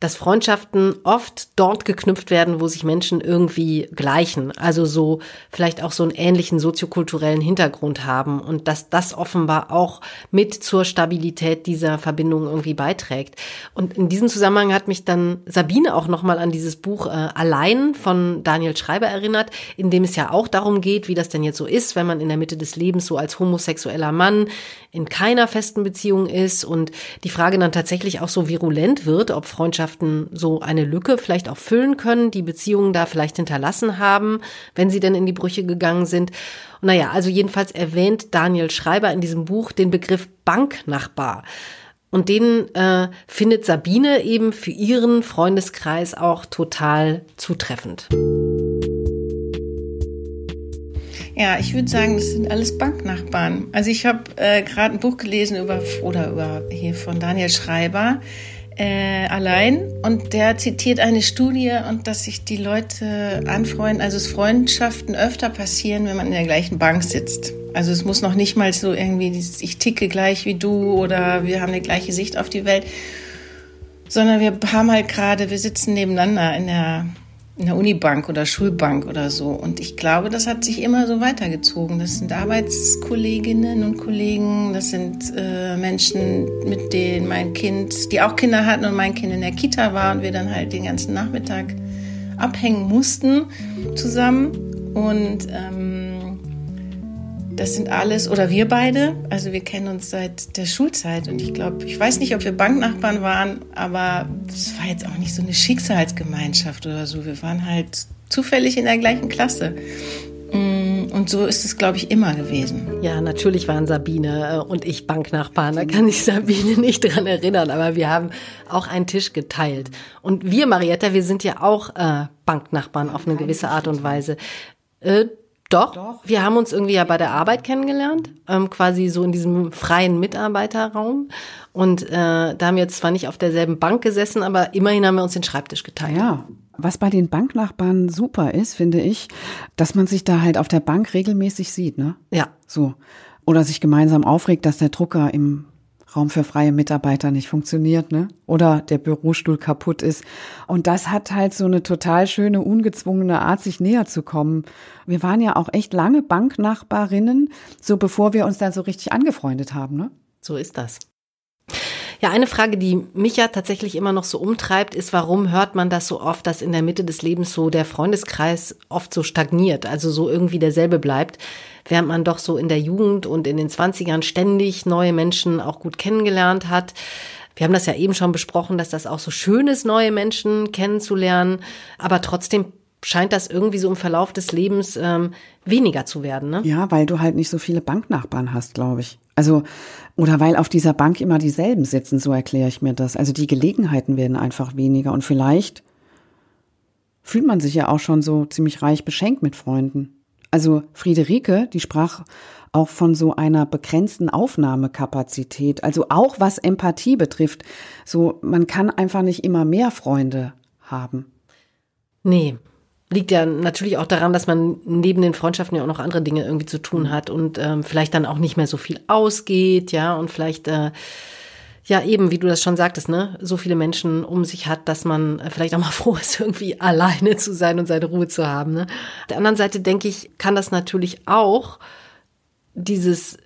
S3: dass Freundschaften oft dort geknüpft werden, wo sich Menschen irgendwie gleichen, also so vielleicht auch so einen ähnlichen soziokulturellen Hintergrund haben und dass das offenbar auch mit zur Stabilität dieser Verbindung irgendwie beiträgt. Und in diesem Zusammenhang hat mich dann Sabine auch nochmal an dieses Buch äh, Allein von Daniel Schreiber erinnert, in dem es ja auch darum geht, wie das denn jetzt so ist, wenn man in der Mitte des Lebens so als homosexueller Mann in keiner festen Beziehung ist und die Frage dann tatsächlich auch so virulent wird, ob Freundschaften so eine Lücke vielleicht auch füllen können, die Beziehungen da vielleicht hinterlassen haben, wenn sie denn in die Brüche gegangen sind. Naja, also jedenfalls erwähnt Daniel Schreiber in diesem Buch den Begriff Banknachbar. Und den äh, findet Sabine eben für ihren Freundeskreis auch total zutreffend.
S5: Ja, ich würde sagen, das sind alles Banknachbarn. Also ich habe äh, gerade ein Buch gelesen über oder über hier von Daniel Schreiber äh, allein und der zitiert eine Studie und dass sich die Leute anfreunden, also es Freundschaften öfter passieren, wenn man in der gleichen Bank sitzt. Also es muss noch nicht mal so irgendwie, ich ticke gleich wie du oder wir haben eine gleiche Sicht auf die Welt, sondern wir haben halt gerade, wir sitzen nebeneinander in der in der Unibank oder Schulbank oder so. Und ich glaube, das hat sich immer so weitergezogen. Das sind Arbeitskolleginnen und Kollegen, das sind äh, Menschen, mit denen mein Kind, die auch Kinder hatten und mein Kind in der Kita war und wir dann halt den ganzen Nachmittag abhängen mussten zusammen. Und ähm, das sind alles, oder wir beide, also wir kennen uns seit der Schulzeit und ich glaube, ich weiß nicht, ob wir Banknachbarn waren, aber es war jetzt auch nicht so eine Schicksalsgemeinschaft oder so. Wir waren halt zufällig in der gleichen Klasse. Mm, und so ist es, glaube ich, immer gewesen.
S3: Ja, natürlich waren Sabine äh, und ich Banknachbarn. Da kann ich Sabine nicht dran erinnern, aber wir haben auch einen Tisch geteilt. Und wir, Marietta, wir sind ja auch äh, Banknachbarn auf eine gewisse Art und Weise. Äh, doch, Doch, wir haben uns irgendwie ja bei der Arbeit kennengelernt, ähm, quasi so in diesem freien Mitarbeiterraum. Und äh, da haben wir jetzt zwar nicht auf derselben Bank gesessen, aber immerhin haben wir uns den Schreibtisch geteilt.
S2: Ja, was bei den Banknachbarn super ist, finde ich, dass man sich da halt auf der Bank regelmäßig sieht, ne?
S3: Ja.
S2: So. Oder sich gemeinsam aufregt, dass der Drucker im Raum für freie Mitarbeiter nicht funktioniert, ne? Oder der Bürostuhl kaputt ist. Und das hat halt so eine total schöne, ungezwungene Art, sich näher zu kommen. Wir waren ja auch echt lange Banknachbarinnen, so bevor wir uns dann so richtig angefreundet haben, ne?
S3: So ist das. Ja, eine Frage, die mich ja tatsächlich immer noch so umtreibt, ist, warum hört man das so oft, dass in der Mitte des Lebens so der Freundeskreis oft so stagniert, also so irgendwie derselbe bleibt, während man doch so in der Jugend und in den Zwanzigern ständig neue Menschen auch gut kennengelernt hat. Wir haben das ja eben schon besprochen, dass das auch so schön ist, neue Menschen kennenzulernen, aber trotzdem scheint das irgendwie so im Verlauf des Lebens ähm, weniger zu werden. Ne?
S2: Ja, weil du halt nicht so viele Banknachbarn hast, glaube ich. Also, oder weil auf dieser Bank immer dieselben sitzen, so erkläre ich mir das. Also die Gelegenheiten werden einfach weniger und vielleicht fühlt man sich ja auch schon so ziemlich reich beschenkt mit Freunden. Also Friederike, die sprach auch von so einer begrenzten Aufnahmekapazität, also auch was Empathie betrifft. So, man kann einfach nicht immer mehr Freunde haben.
S3: Nee, liegt ja natürlich auch daran, dass man neben den Freundschaften ja auch noch andere Dinge irgendwie zu tun hat und ähm, vielleicht dann auch nicht mehr so viel ausgeht, ja, und vielleicht äh, ja eben, wie du das schon sagtest, ne, so viele Menschen um sich hat, dass man äh, vielleicht auch mal froh ist, irgendwie alleine zu sein und seine Ruhe zu haben. Ne? Auf der anderen Seite denke ich, kann das natürlich auch dieses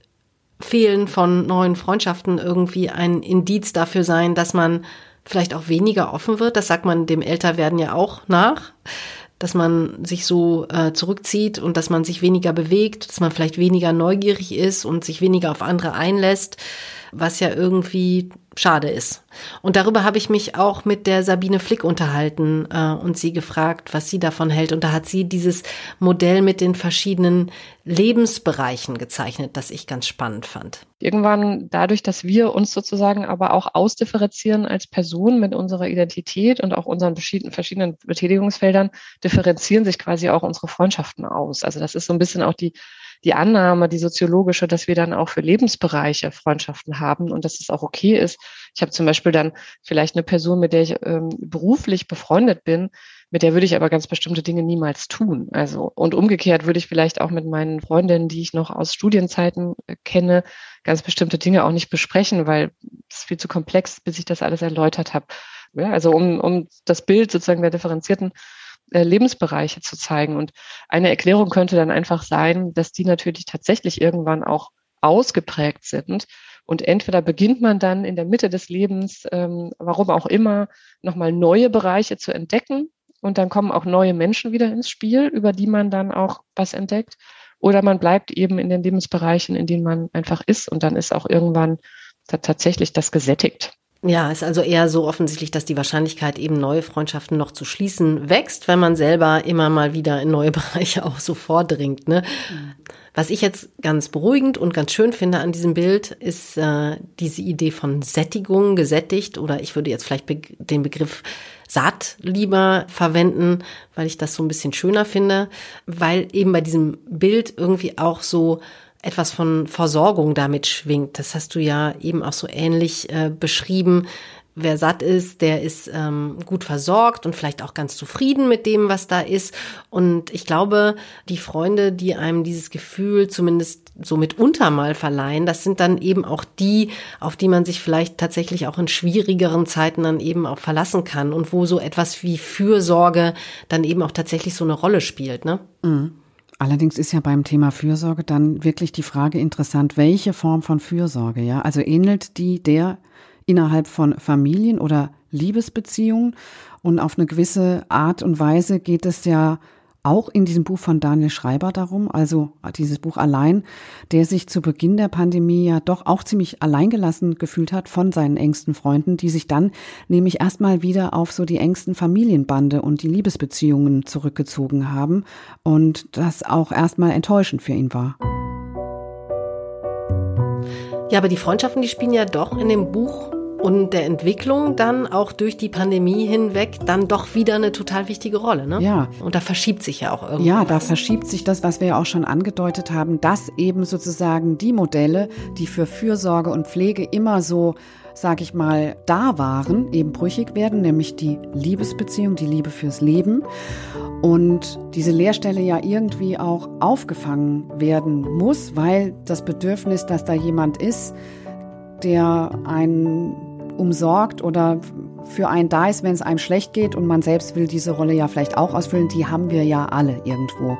S3: Fehlen von neuen Freundschaften irgendwie ein Indiz dafür sein, dass man vielleicht auch weniger offen wird. Das sagt man dem Älterwerden ja auch nach dass man sich so äh, zurückzieht und dass man sich weniger bewegt, dass man vielleicht weniger neugierig ist und sich weniger auf andere einlässt, was ja irgendwie schade ist. Und darüber habe ich mich auch mit der Sabine Flick unterhalten äh, und sie gefragt, was sie davon hält. Und da hat sie dieses Modell mit den verschiedenen Lebensbereichen gezeichnet, das ich ganz spannend fand.
S8: Irgendwann dadurch, dass wir uns sozusagen aber auch ausdifferenzieren als Person mit unserer Identität und auch unseren verschiedenen Betätigungsfeldern, differenzieren sich quasi auch unsere Freundschaften aus. Also das ist so ein bisschen auch die die Annahme, die soziologische, dass wir dann auch für Lebensbereiche Freundschaften haben und dass es auch okay ist. Ich habe zum Beispiel dann vielleicht eine Person, mit der ich ähm, beruflich befreundet bin, mit der würde ich aber ganz bestimmte Dinge niemals tun. Also und umgekehrt würde ich vielleicht auch mit meinen Freundinnen, die ich noch aus Studienzeiten äh, kenne, ganz bestimmte Dinge auch nicht besprechen, weil es viel zu komplex, bis ich das alles erläutert habe. Ja, also um, um das Bild sozusagen der differenzierten Lebensbereiche zu zeigen. Und eine Erklärung könnte dann einfach sein, dass die natürlich tatsächlich irgendwann auch ausgeprägt sind. Und entweder beginnt man dann in der Mitte des Lebens, ähm, warum auch immer, nochmal neue Bereiche zu entdecken. Und dann kommen auch neue Menschen wieder ins Spiel, über die man dann auch was entdeckt. Oder man bleibt eben in den Lebensbereichen, in denen man einfach ist. Und dann ist auch irgendwann tatsächlich das gesättigt.
S3: Ja, ist also eher so offensichtlich, dass die Wahrscheinlichkeit, eben neue Freundschaften noch zu schließen, wächst, wenn man selber immer mal wieder in neue Bereiche auch so vordringt. Ne? Was ich jetzt ganz beruhigend und ganz schön finde an diesem Bild, ist äh, diese Idee von Sättigung, gesättigt, oder ich würde jetzt vielleicht be den Begriff satt lieber verwenden, weil ich das so ein bisschen schöner finde, weil eben bei diesem Bild irgendwie auch so etwas von Versorgung damit schwingt. Das hast du ja eben auch so ähnlich äh, beschrieben, wer satt ist, der ist ähm, gut versorgt und vielleicht auch ganz zufrieden mit dem, was da ist. Und ich glaube, die Freunde, die einem dieses Gefühl zumindest so mitunter mal verleihen, das sind dann eben auch die, auf die man sich vielleicht tatsächlich auch in schwierigeren Zeiten dann eben auch verlassen kann und wo so etwas wie Fürsorge dann eben auch tatsächlich so eine Rolle spielt. Ne?
S2: Mhm. Allerdings ist ja beim Thema Fürsorge dann wirklich die Frage interessant, welche Form von Fürsorge, ja? Also ähnelt die der innerhalb von Familien oder Liebesbeziehungen. Und auf eine gewisse Art und Weise geht es ja auch in diesem Buch von Daniel Schreiber darum, also dieses Buch allein, der sich zu Beginn der Pandemie ja doch auch ziemlich alleingelassen gefühlt hat von seinen engsten Freunden, die sich dann nämlich erstmal wieder auf so die engsten Familienbande und die Liebesbeziehungen zurückgezogen haben und das auch erstmal enttäuschend für ihn war.
S3: Ja, aber die Freundschaften, die spielen ja doch in dem Buch und der Entwicklung dann auch durch die Pandemie hinweg dann doch wieder eine total wichtige Rolle. Ne?
S2: Ja.
S3: Und da verschiebt sich ja auch irgendwas.
S2: Ja, da verschiebt sich das, was wir ja auch schon angedeutet haben, dass eben sozusagen die Modelle, die für Fürsorge und Pflege immer so sag ich mal, da waren, eben brüchig werden, nämlich die Liebesbeziehung, die Liebe fürs Leben. Und diese Leerstelle ja irgendwie auch aufgefangen werden muss, weil das Bedürfnis, dass da jemand ist, der einen umsorgt oder für einen da ist, wenn es einem schlecht geht und man selbst will diese Rolle ja vielleicht auch ausfüllen, die haben wir ja alle irgendwo.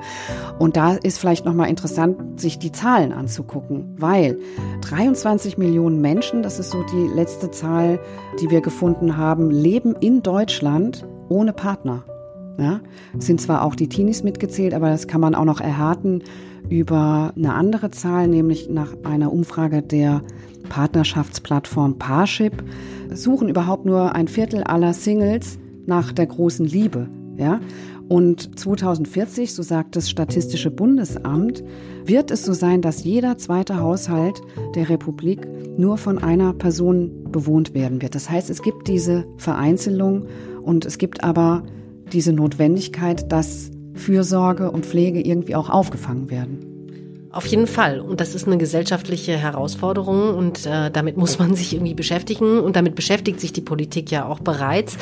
S2: Und da ist vielleicht nochmal interessant, sich die Zahlen anzugucken, weil 23 Millionen Menschen, das ist so die letzte Zahl, die wir gefunden haben, leben in Deutschland ohne Partner. Ja, sind zwar auch die Teenies mitgezählt, aber das kann man auch noch erhärten über eine andere Zahl, nämlich nach einer Umfrage der Partnerschaftsplattform Parship suchen überhaupt nur ein Viertel aller Singles nach der großen Liebe. Ja? Und 2040, so sagt das Statistische Bundesamt, wird es so sein, dass jeder zweite Haushalt der Republik nur von einer Person bewohnt werden wird. Das heißt, es gibt diese Vereinzelung und es gibt aber diese Notwendigkeit, dass Fürsorge und Pflege irgendwie auch aufgefangen werden.
S3: Auf jeden Fall. Und das ist eine gesellschaftliche Herausforderung und äh, damit muss man sich irgendwie beschäftigen und damit beschäftigt sich die Politik ja auch bereits.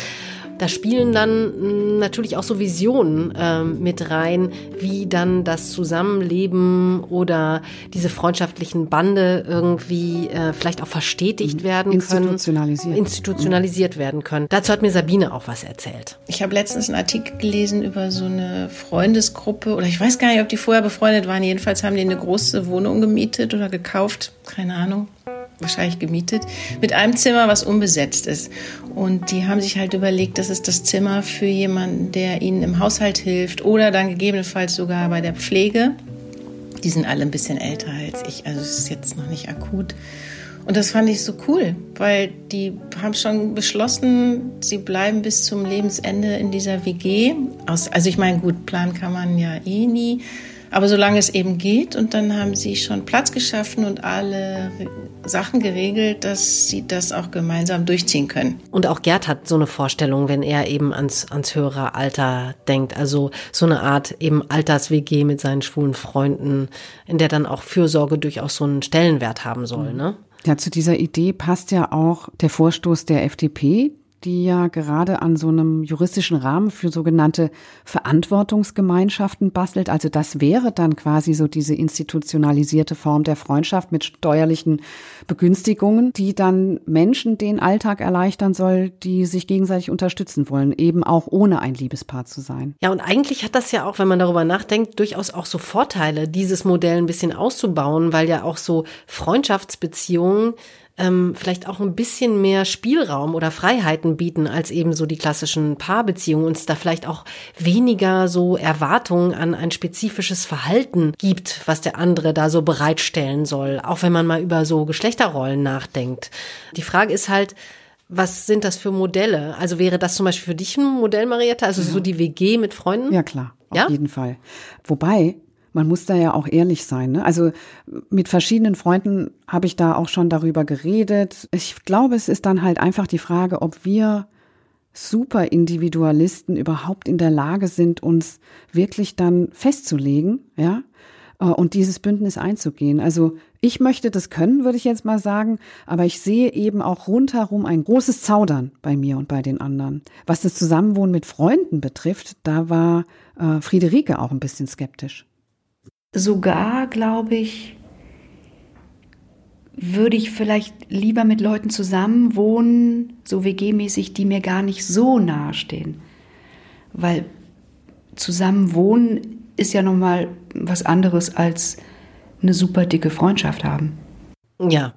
S3: Da spielen dann hm, natürlich auch so Visionen äh, mit rein, wie dann das Zusammenleben oder diese freundschaftlichen Bande irgendwie äh, vielleicht auch verstetigt mhm. werden
S2: können. Institutionalisiert.
S3: Institutionalisiert werden können. Dazu hat mir Sabine auch was erzählt.
S5: Ich habe letztens einen Artikel gelesen über so eine Freundesgruppe oder ich weiß gar nicht, ob die vorher befreundet waren. Jedenfalls haben die eine große Wohnung gemietet oder gekauft. Keine Ahnung wahrscheinlich gemietet, mit einem Zimmer, was unbesetzt ist. Und die haben sich halt überlegt, das ist das Zimmer für jemanden, der ihnen im Haushalt hilft oder dann gegebenenfalls sogar bei der Pflege. Die sind alle ein bisschen älter als ich, also es ist jetzt noch nicht akut. Und das fand ich so cool, weil die haben schon beschlossen, sie bleiben bis zum Lebensende in dieser WG. Also ich meine, gut, planen kann man ja eh nie. Aber solange es eben geht und dann haben sie schon Platz geschaffen und alle Sachen geregelt, dass sie das auch gemeinsam durchziehen können.
S3: Und auch Gerd hat so eine Vorstellung, wenn er eben ans, ans höhere Alter denkt. Also so eine Art eben Alters-WG mit seinen schwulen Freunden, in der dann auch Fürsorge durchaus so einen Stellenwert haben soll, ne?
S2: Ja, zu dieser Idee passt ja auch der Vorstoß der FDP, die ja gerade an so einem juristischen Rahmen für sogenannte Verantwortungsgemeinschaften bastelt. Also das wäre dann quasi so diese institutionalisierte Form der Freundschaft mit steuerlichen Begünstigungen, die dann Menschen den Alltag erleichtern soll, die sich gegenseitig unterstützen wollen, eben auch ohne ein Liebespaar zu sein.
S3: Ja, und eigentlich hat das ja auch, wenn man darüber nachdenkt, durchaus auch so Vorteile, dieses Modell ein bisschen auszubauen, weil ja auch so Freundschaftsbeziehungen ähm, vielleicht auch ein bisschen mehr Spielraum oder Freiheiten bieten als eben so die klassischen Paarbeziehungen und es da vielleicht auch weniger so Erwartungen an ein spezifisches Verhalten gibt, was der andere da so bereitstellen soll, auch wenn man mal über so Geschlechterrollen nachdenkt. Die Frage ist halt, was sind das für Modelle? Also wäre das zum Beispiel für dich ein Modell, Marietta? Also ja. so die WG mit Freunden?
S2: Ja, klar. Auf ja? jeden Fall. Wobei, man muss da ja auch ehrlich sein. Ne? Also mit verschiedenen Freunden habe ich da auch schon darüber geredet. Ich glaube, es ist dann halt einfach die Frage, ob wir Superindividualisten überhaupt in der Lage sind, uns wirklich dann festzulegen, ja, äh, und dieses Bündnis einzugehen. Also Ich möchte das können, würde ich jetzt mal sagen, aber ich sehe eben auch rundherum ein großes Zaudern bei mir und bei den anderen. Was das Zusammenwohnen mit Freunden betrifft, da war äh, Friederike auch ein bisschen skeptisch.
S4: Sogar, glaube ich, würde ich vielleicht lieber mit Leuten zusammenwohnen, so WG-mäßig, die mir gar nicht so nahe stehen. Weil zusammenwohnen ist ja nochmal was anderes als eine super dicke Freundschaft haben.
S3: Ja,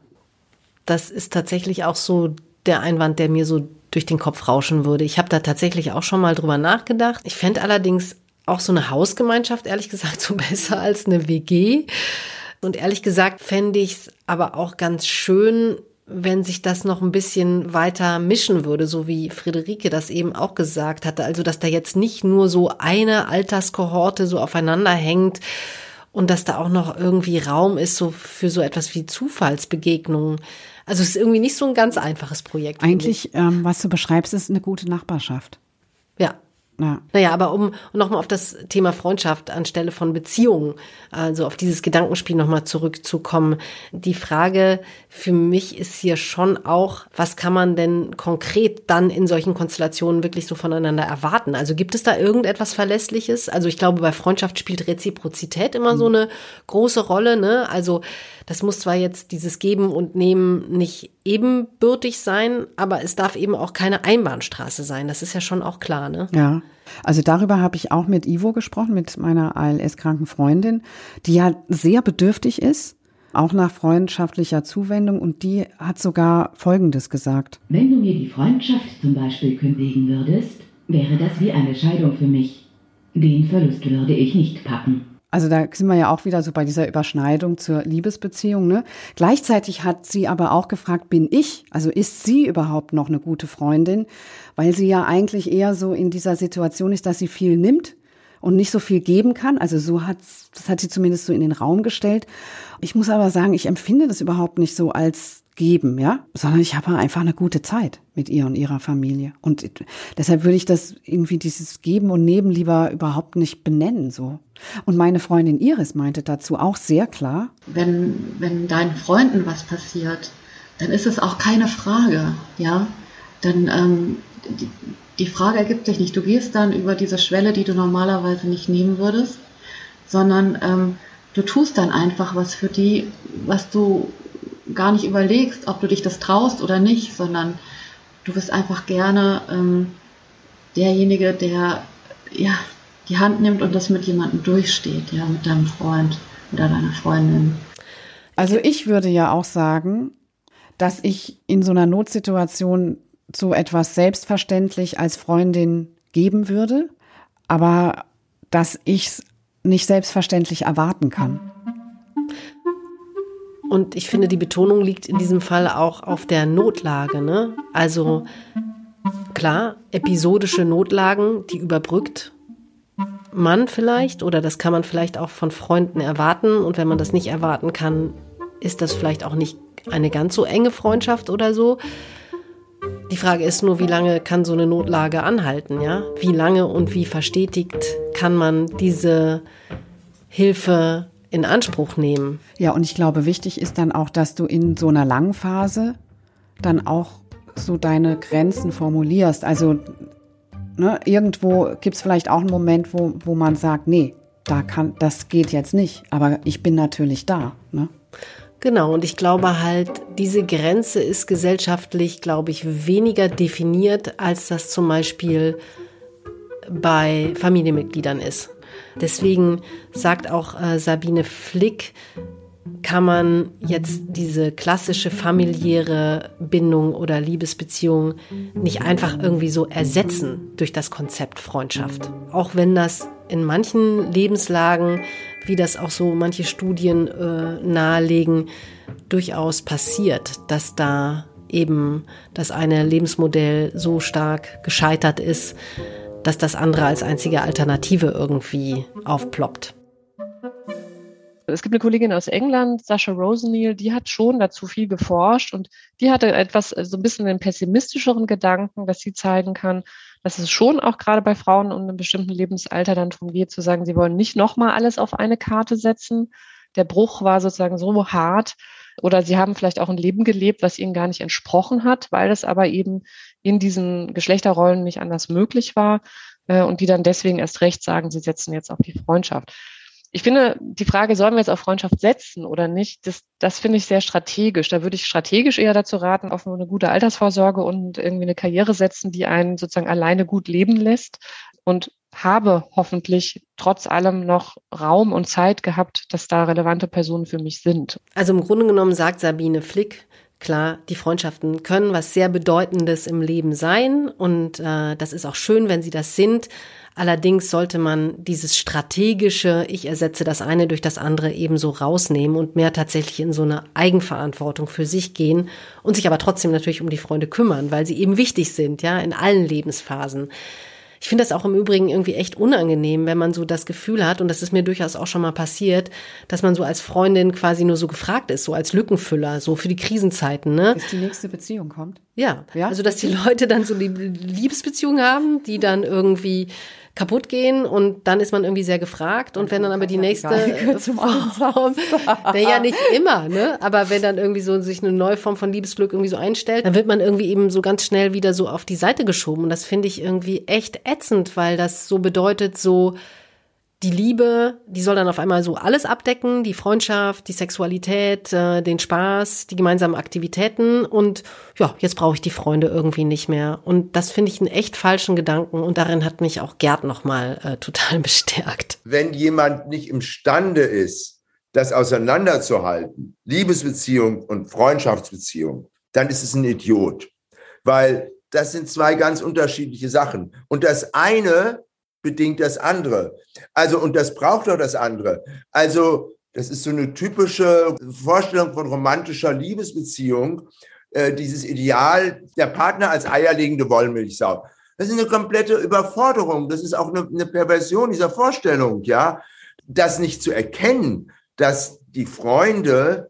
S3: das ist tatsächlich auch so der Einwand, der mir so durch den Kopf rauschen würde. Ich habe da tatsächlich auch schon mal drüber nachgedacht. Ich fände allerdings auch so eine Hausgemeinschaft, ehrlich gesagt, so besser als eine WG. Und ehrlich gesagt fände ich es aber auch ganz schön, wenn sich das noch ein bisschen weiter mischen würde, so wie Friederike das eben auch gesagt hatte. Also, dass da jetzt nicht nur so eine Alterskohorte so aufeinander hängt und dass da auch noch irgendwie Raum ist so für so etwas wie Zufallsbegegnungen. Also, es ist irgendwie nicht so ein ganz einfaches Projekt.
S2: Eigentlich, ähm, was du beschreibst, ist eine gute Nachbarschaft.
S3: Ja, ja. Naja, aber um nochmal auf das Thema Freundschaft anstelle von Beziehungen, also auf dieses Gedankenspiel nochmal zurückzukommen. Die Frage für mich ist hier schon auch, was kann man denn konkret dann in solchen Konstellationen wirklich so voneinander erwarten? Also gibt es da irgendetwas Verlässliches? Also ich glaube, bei Freundschaft spielt Reziprozität immer so mhm. eine große Rolle, ne? Also das muss zwar jetzt dieses Geben und Nehmen nicht ebenbürtig sein, aber es darf eben auch keine Einbahnstraße sein. Das ist ja schon auch klar, ne?
S2: Ja. Also darüber habe ich auch mit Ivo gesprochen, mit meiner ALS-kranken Freundin, die ja sehr bedürftig ist, auch nach freundschaftlicher Zuwendung und die hat sogar Folgendes gesagt.
S7: Wenn du mir die Freundschaft zum Beispiel kündigen würdest, wäre das wie eine Scheidung für mich. Den Verlust würde ich nicht packen.
S2: Also da sind wir ja auch wieder so bei dieser Überschneidung zur Liebesbeziehung. Ne? Gleichzeitig hat sie aber auch gefragt, bin ich, also ist sie überhaupt noch eine gute Freundin? Weil sie ja eigentlich eher so in dieser Situation ist, dass sie viel nimmt und nicht so viel geben kann. Also so hat, das hat sie zumindest so in den Raum gestellt. Ich muss aber sagen, ich empfinde das überhaupt nicht so als geben, ja, sondern ich habe einfach eine gute Zeit mit ihr und ihrer Familie. Und deshalb würde ich das irgendwie dieses Geben und Neben lieber überhaupt nicht benennen, so. Und meine Freundin Iris meinte dazu auch sehr klar.
S9: Wenn, wenn deinen Freunden was passiert, dann ist es auch keine Frage, ja. Dann, ähm, die, die Frage ergibt sich nicht. Du gehst dann über diese Schwelle, die du normalerweise nicht nehmen würdest, sondern ähm, du tust dann einfach was für die, was du gar nicht überlegst, ob du dich das traust oder nicht, sondern du bist einfach gerne ähm, derjenige, der ja die Hand nimmt und das mit jemandem durchsteht, ja, mit deinem Freund oder deiner Freundin.
S2: Also ich würde ja auch sagen, dass ich in so einer Notsituation so etwas selbstverständlich als Freundin geben würde, aber dass ich es nicht selbstverständlich erwarten kann.
S3: Und ich finde, die Betonung liegt in diesem Fall auch auf der Notlage. Ne? Also klar, episodische Notlagen, die überbrückt man vielleicht oder das kann man vielleicht auch von Freunden erwarten. Und wenn man das nicht erwarten kann, ist das vielleicht auch nicht eine ganz so enge Freundschaft oder so. Die Frage ist nur, wie lange kann so eine Notlage anhalten, ja? Wie lange und wie verstetigt kann man diese Hilfe in Anspruch nehmen.
S2: Ja, und ich glaube, wichtig ist dann auch, dass du in so einer langen Phase dann auch so deine Grenzen formulierst. Also ne, irgendwo gibt es vielleicht auch einen Moment, wo, wo man sagt, nee, da kann, das geht jetzt nicht, aber ich bin natürlich da. Ne?
S3: Genau, und ich glaube halt, diese Grenze ist gesellschaftlich, glaube ich, weniger definiert, als das zum Beispiel bei Familienmitgliedern ist. Deswegen sagt auch äh, Sabine Flick, kann man jetzt diese klassische familiäre Bindung oder Liebesbeziehung nicht einfach irgendwie so ersetzen durch das Konzept Freundschaft. Auch wenn das in manchen Lebenslagen, wie das auch so manche Studien äh, nahelegen, durchaus passiert, dass da eben das eine Lebensmodell so stark gescheitert ist, dass das andere als einzige Alternative irgendwie aufploppt.
S8: Es gibt eine Kollegin aus England, Sascha Rosenneal, die hat schon dazu viel geforscht und die hatte etwas, so ein bisschen einen pessimistischeren Gedanken, dass sie zeigen kann, dass es schon auch gerade bei Frauen in einem bestimmten Lebensalter dann darum geht, zu sagen, sie wollen nicht nochmal alles auf eine Karte setzen. der Bruch war sozusagen so hart oder sie haben vielleicht auch ein Leben gelebt, was ihnen gar nicht entsprochen hat, weil es aber eben in diesen Geschlechterrollen nicht anders möglich war äh, und die dann deswegen erst recht sagen, sie setzen jetzt auf die Freundschaft. Ich finde, die Frage, sollen wir jetzt auf Freundschaft setzen oder nicht, das, das finde ich sehr strategisch. Da würde ich strategisch eher dazu raten, auf eine gute Altersvorsorge und irgendwie eine Karriere setzen, die einen sozusagen alleine gut leben lässt und habe hoffentlich trotz allem noch Raum und Zeit gehabt, dass da relevante Personen für mich sind.
S3: Also im Grunde genommen sagt Sabine Flick, Klar, die Freundschaften können was sehr Bedeutendes im Leben sein und äh, das ist auch schön, wenn sie das sind. Allerdings sollte man dieses strategische, ich ersetze das eine durch das andere ebenso rausnehmen und mehr tatsächlich in so eine Eigenverantwortung für sich gehen und sich aber trotzdem natürlich um die Freunde kümmern, weil sie eben wichtig sind, ja, in allen Lebensphasen. Ich finde das auch im Übrigen irgendwie echt unangenehm, wenn man so das Gefühl hat, und das ist mir durchaus auch schon mal passiert, dass man so als Freundin quasi nur so gefragt ist, so als Lückenfüller, so für die Krisenzeiten. Ne?
S2: Bis die nächste Beziehung kommt.
S3: Ja, ja? also dass die Leute dann so Liebesbeziehungen haben, die dann irgendwie kaputt gehen und dann ist man irgendwie sehr gefragt und wenn dann aber die nächste Form, ja nicht immer, ne, aber wenn dann irgendwie so sich eine neue Form von Liebesglück irgendwie so einstellt, dann wird man irgendwie eben so ganz schnell wieder so auf die Seite geschoben und das finde ich irgendwie echt ätzend, weil das so bedeutet so die Liebe, die soll dann auf einmal so alles abdecken, die Freundschaft, die Sexualität, äh, den Spaß, die gemeinsamen Aktivitäten und ja, jetzt brauche ich die Freunde irgendwie nicht mehr. Und das finde ich einen echt falschen Gedanken und darin hat mich auch Gerd nochmal äh, total bestärkt.
S6: Wenn jemand nicht imstande ist, das auseinanderzuhalten, Liebesbeziehung und Freundschaftsbeziehung, dann ist es ein Idiot. Weil das sind zwei ganz unterschiedliche Sachen. Und das eine bedingt das andere. Also, und das braucht doch das andere. Also, das ist so eine typische Vorstellung von romantischer Liebesbeziehung, äh, dieses Ideal, der Partner als eierlegende Wollmilchsau. Das ist eine komplette Überforderung. Das ist auch eine, eine Perversion dieser Vorstellung, ja. Das nicht zu erkennen, dass die Freunde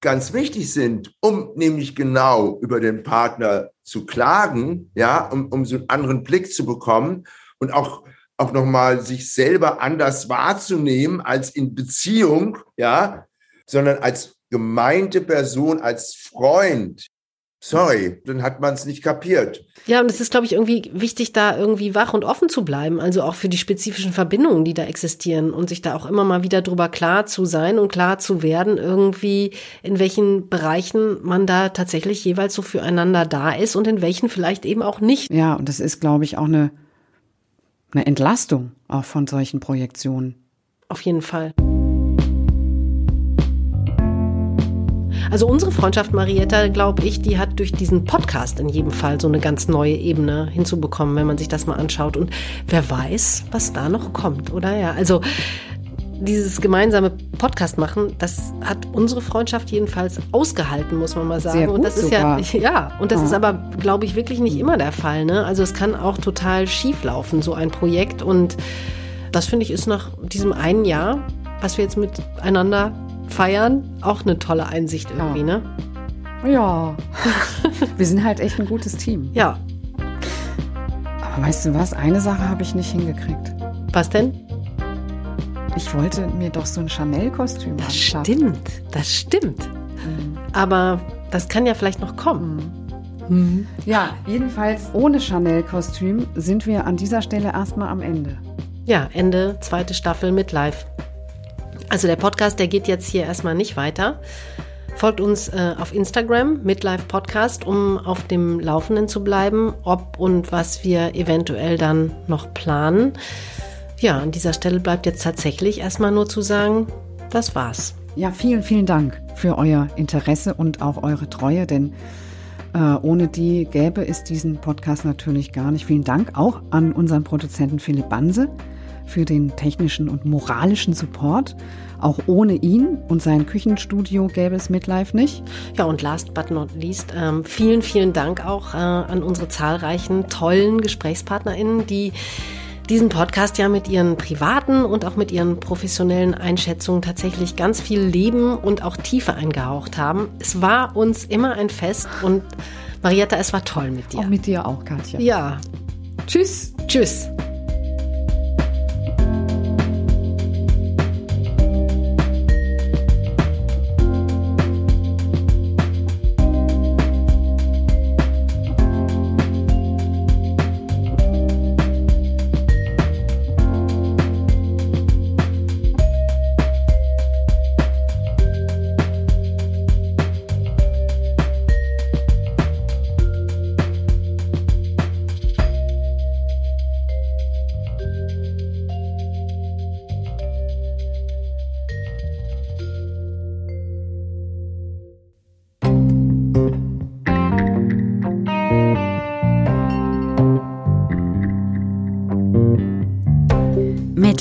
S6: ganz wichtig sind, um nämlich genau über den Partner zu klagen, ja, um, um so einen anderen Blick zu bekommen und auch auch nochmal sich selber anders wahrzunehmen als in Beziehung, ja, sondern als gemeinte Person, als Freund. Sorry, dann hat man es nicht kapiert.
S3: Ja, und es ist, glaube ich, irgendwie wichtig, da irgendwie wach und offen zu bleiben, also auch für die spezifischen Verbindungen, die da existieren und sich da auch immer mal wieder drüber klar zu sein und klar zu werden, irgendwie, in welchen Bereichen man da tatsächlich jeweils so füreinander da ist und in welchen vielleicht eben auch nicht.
S2: Ja, und das ist, glaube ich, auch eine eine Entlastung auch von solchen Projektionen.
S3: Auf jeden Fall. Also unsere Freundschaft, Marietta, glaube ich, die hat durch diesen Podcast in jedem Fall so eine ganz neue Ebene hinzubekommen, wenn man sich das mal anschaut. Und wer weiß, was da noch kommt, oder? Ja, also dieses gemeinsame Podcast machen, das hat unsere Freundschaft jedenfalls ausgehalten, muss man mal sagen.
S2: Sehr gut
S3: und das ist
S2: sogar.
S3: ja, ja, und das
S2: Ja.
S3: ist aber, glaube ich, wirklich nicht immer der Fall. Ne? Also es kann auch total schief laufen, so ein Projekt. Und das finde ich ist nach diesem einen Jahr, was wir jetzt miteinander feiern, auch eine tolle Einsicht irgendwie, ne?
S2: Ja, wir sind halt echt ein gutes Team.
S3: Ja.
S2: Aber weißt du was? Eine Sache habe ich nicht hingekriegt.
S3: Was denn?
S2: Ich wollte mir doch so ein Chanel-Kostüm
S3: Das stimmt, das stimmt. Aber das kann ja vielleicht noch kommen.
S2: Ja, jedenfalls ohne Chanel-Kostüm sind wir an dieser Stelle erstmal am Ende.
S3: Ja, Ende zweite Staffel mit Live. Also der Podcast, der geht jetzt hier erstmal nicht weiter. Folgt uns äh, auf Instagram, Midlife Podcast, um auf dem Laufenden zu bleiben, ob und was wir eventuell dann noch planen. Ja, an dieser Stelle bleibt jetzt tatsächlich erstmal nur zu sagen, das war's.
S2: Ja, vielen, vielen Dank für euer Interesse und auch eure Treue, denn äh, ohne die gäbe es diesen Podcast natürlich gar nicht. Vielen Dank auch an unseren Produzenten Philipp Banse für den technischen und moralischen Support. Auch ohne ihn und sein Küchenstudio gäbe es Midlife nicht.
S3: Ja, und last but not least, ähm, vielen, vielen Dank auch äh, an unsere zahlreichen tollen GesprächspartnerInnen, die diesen Podcast ja mit ihren privaten und auch mit ihren professionellen Einschätzungen tatsächlich ganz viel Leben und auch Tiefe eingehaucht haben. Es war uns immer ein Fest und Marietta, es war toll mit dir.
S2: Auch mit dir auch, Katja.
S3: Ja.
S2: Tschüss.
S3: Tschüss.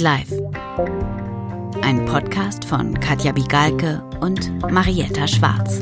S1: Life. Ein Podcast von Katja Bigalke und Marietta Schwarz.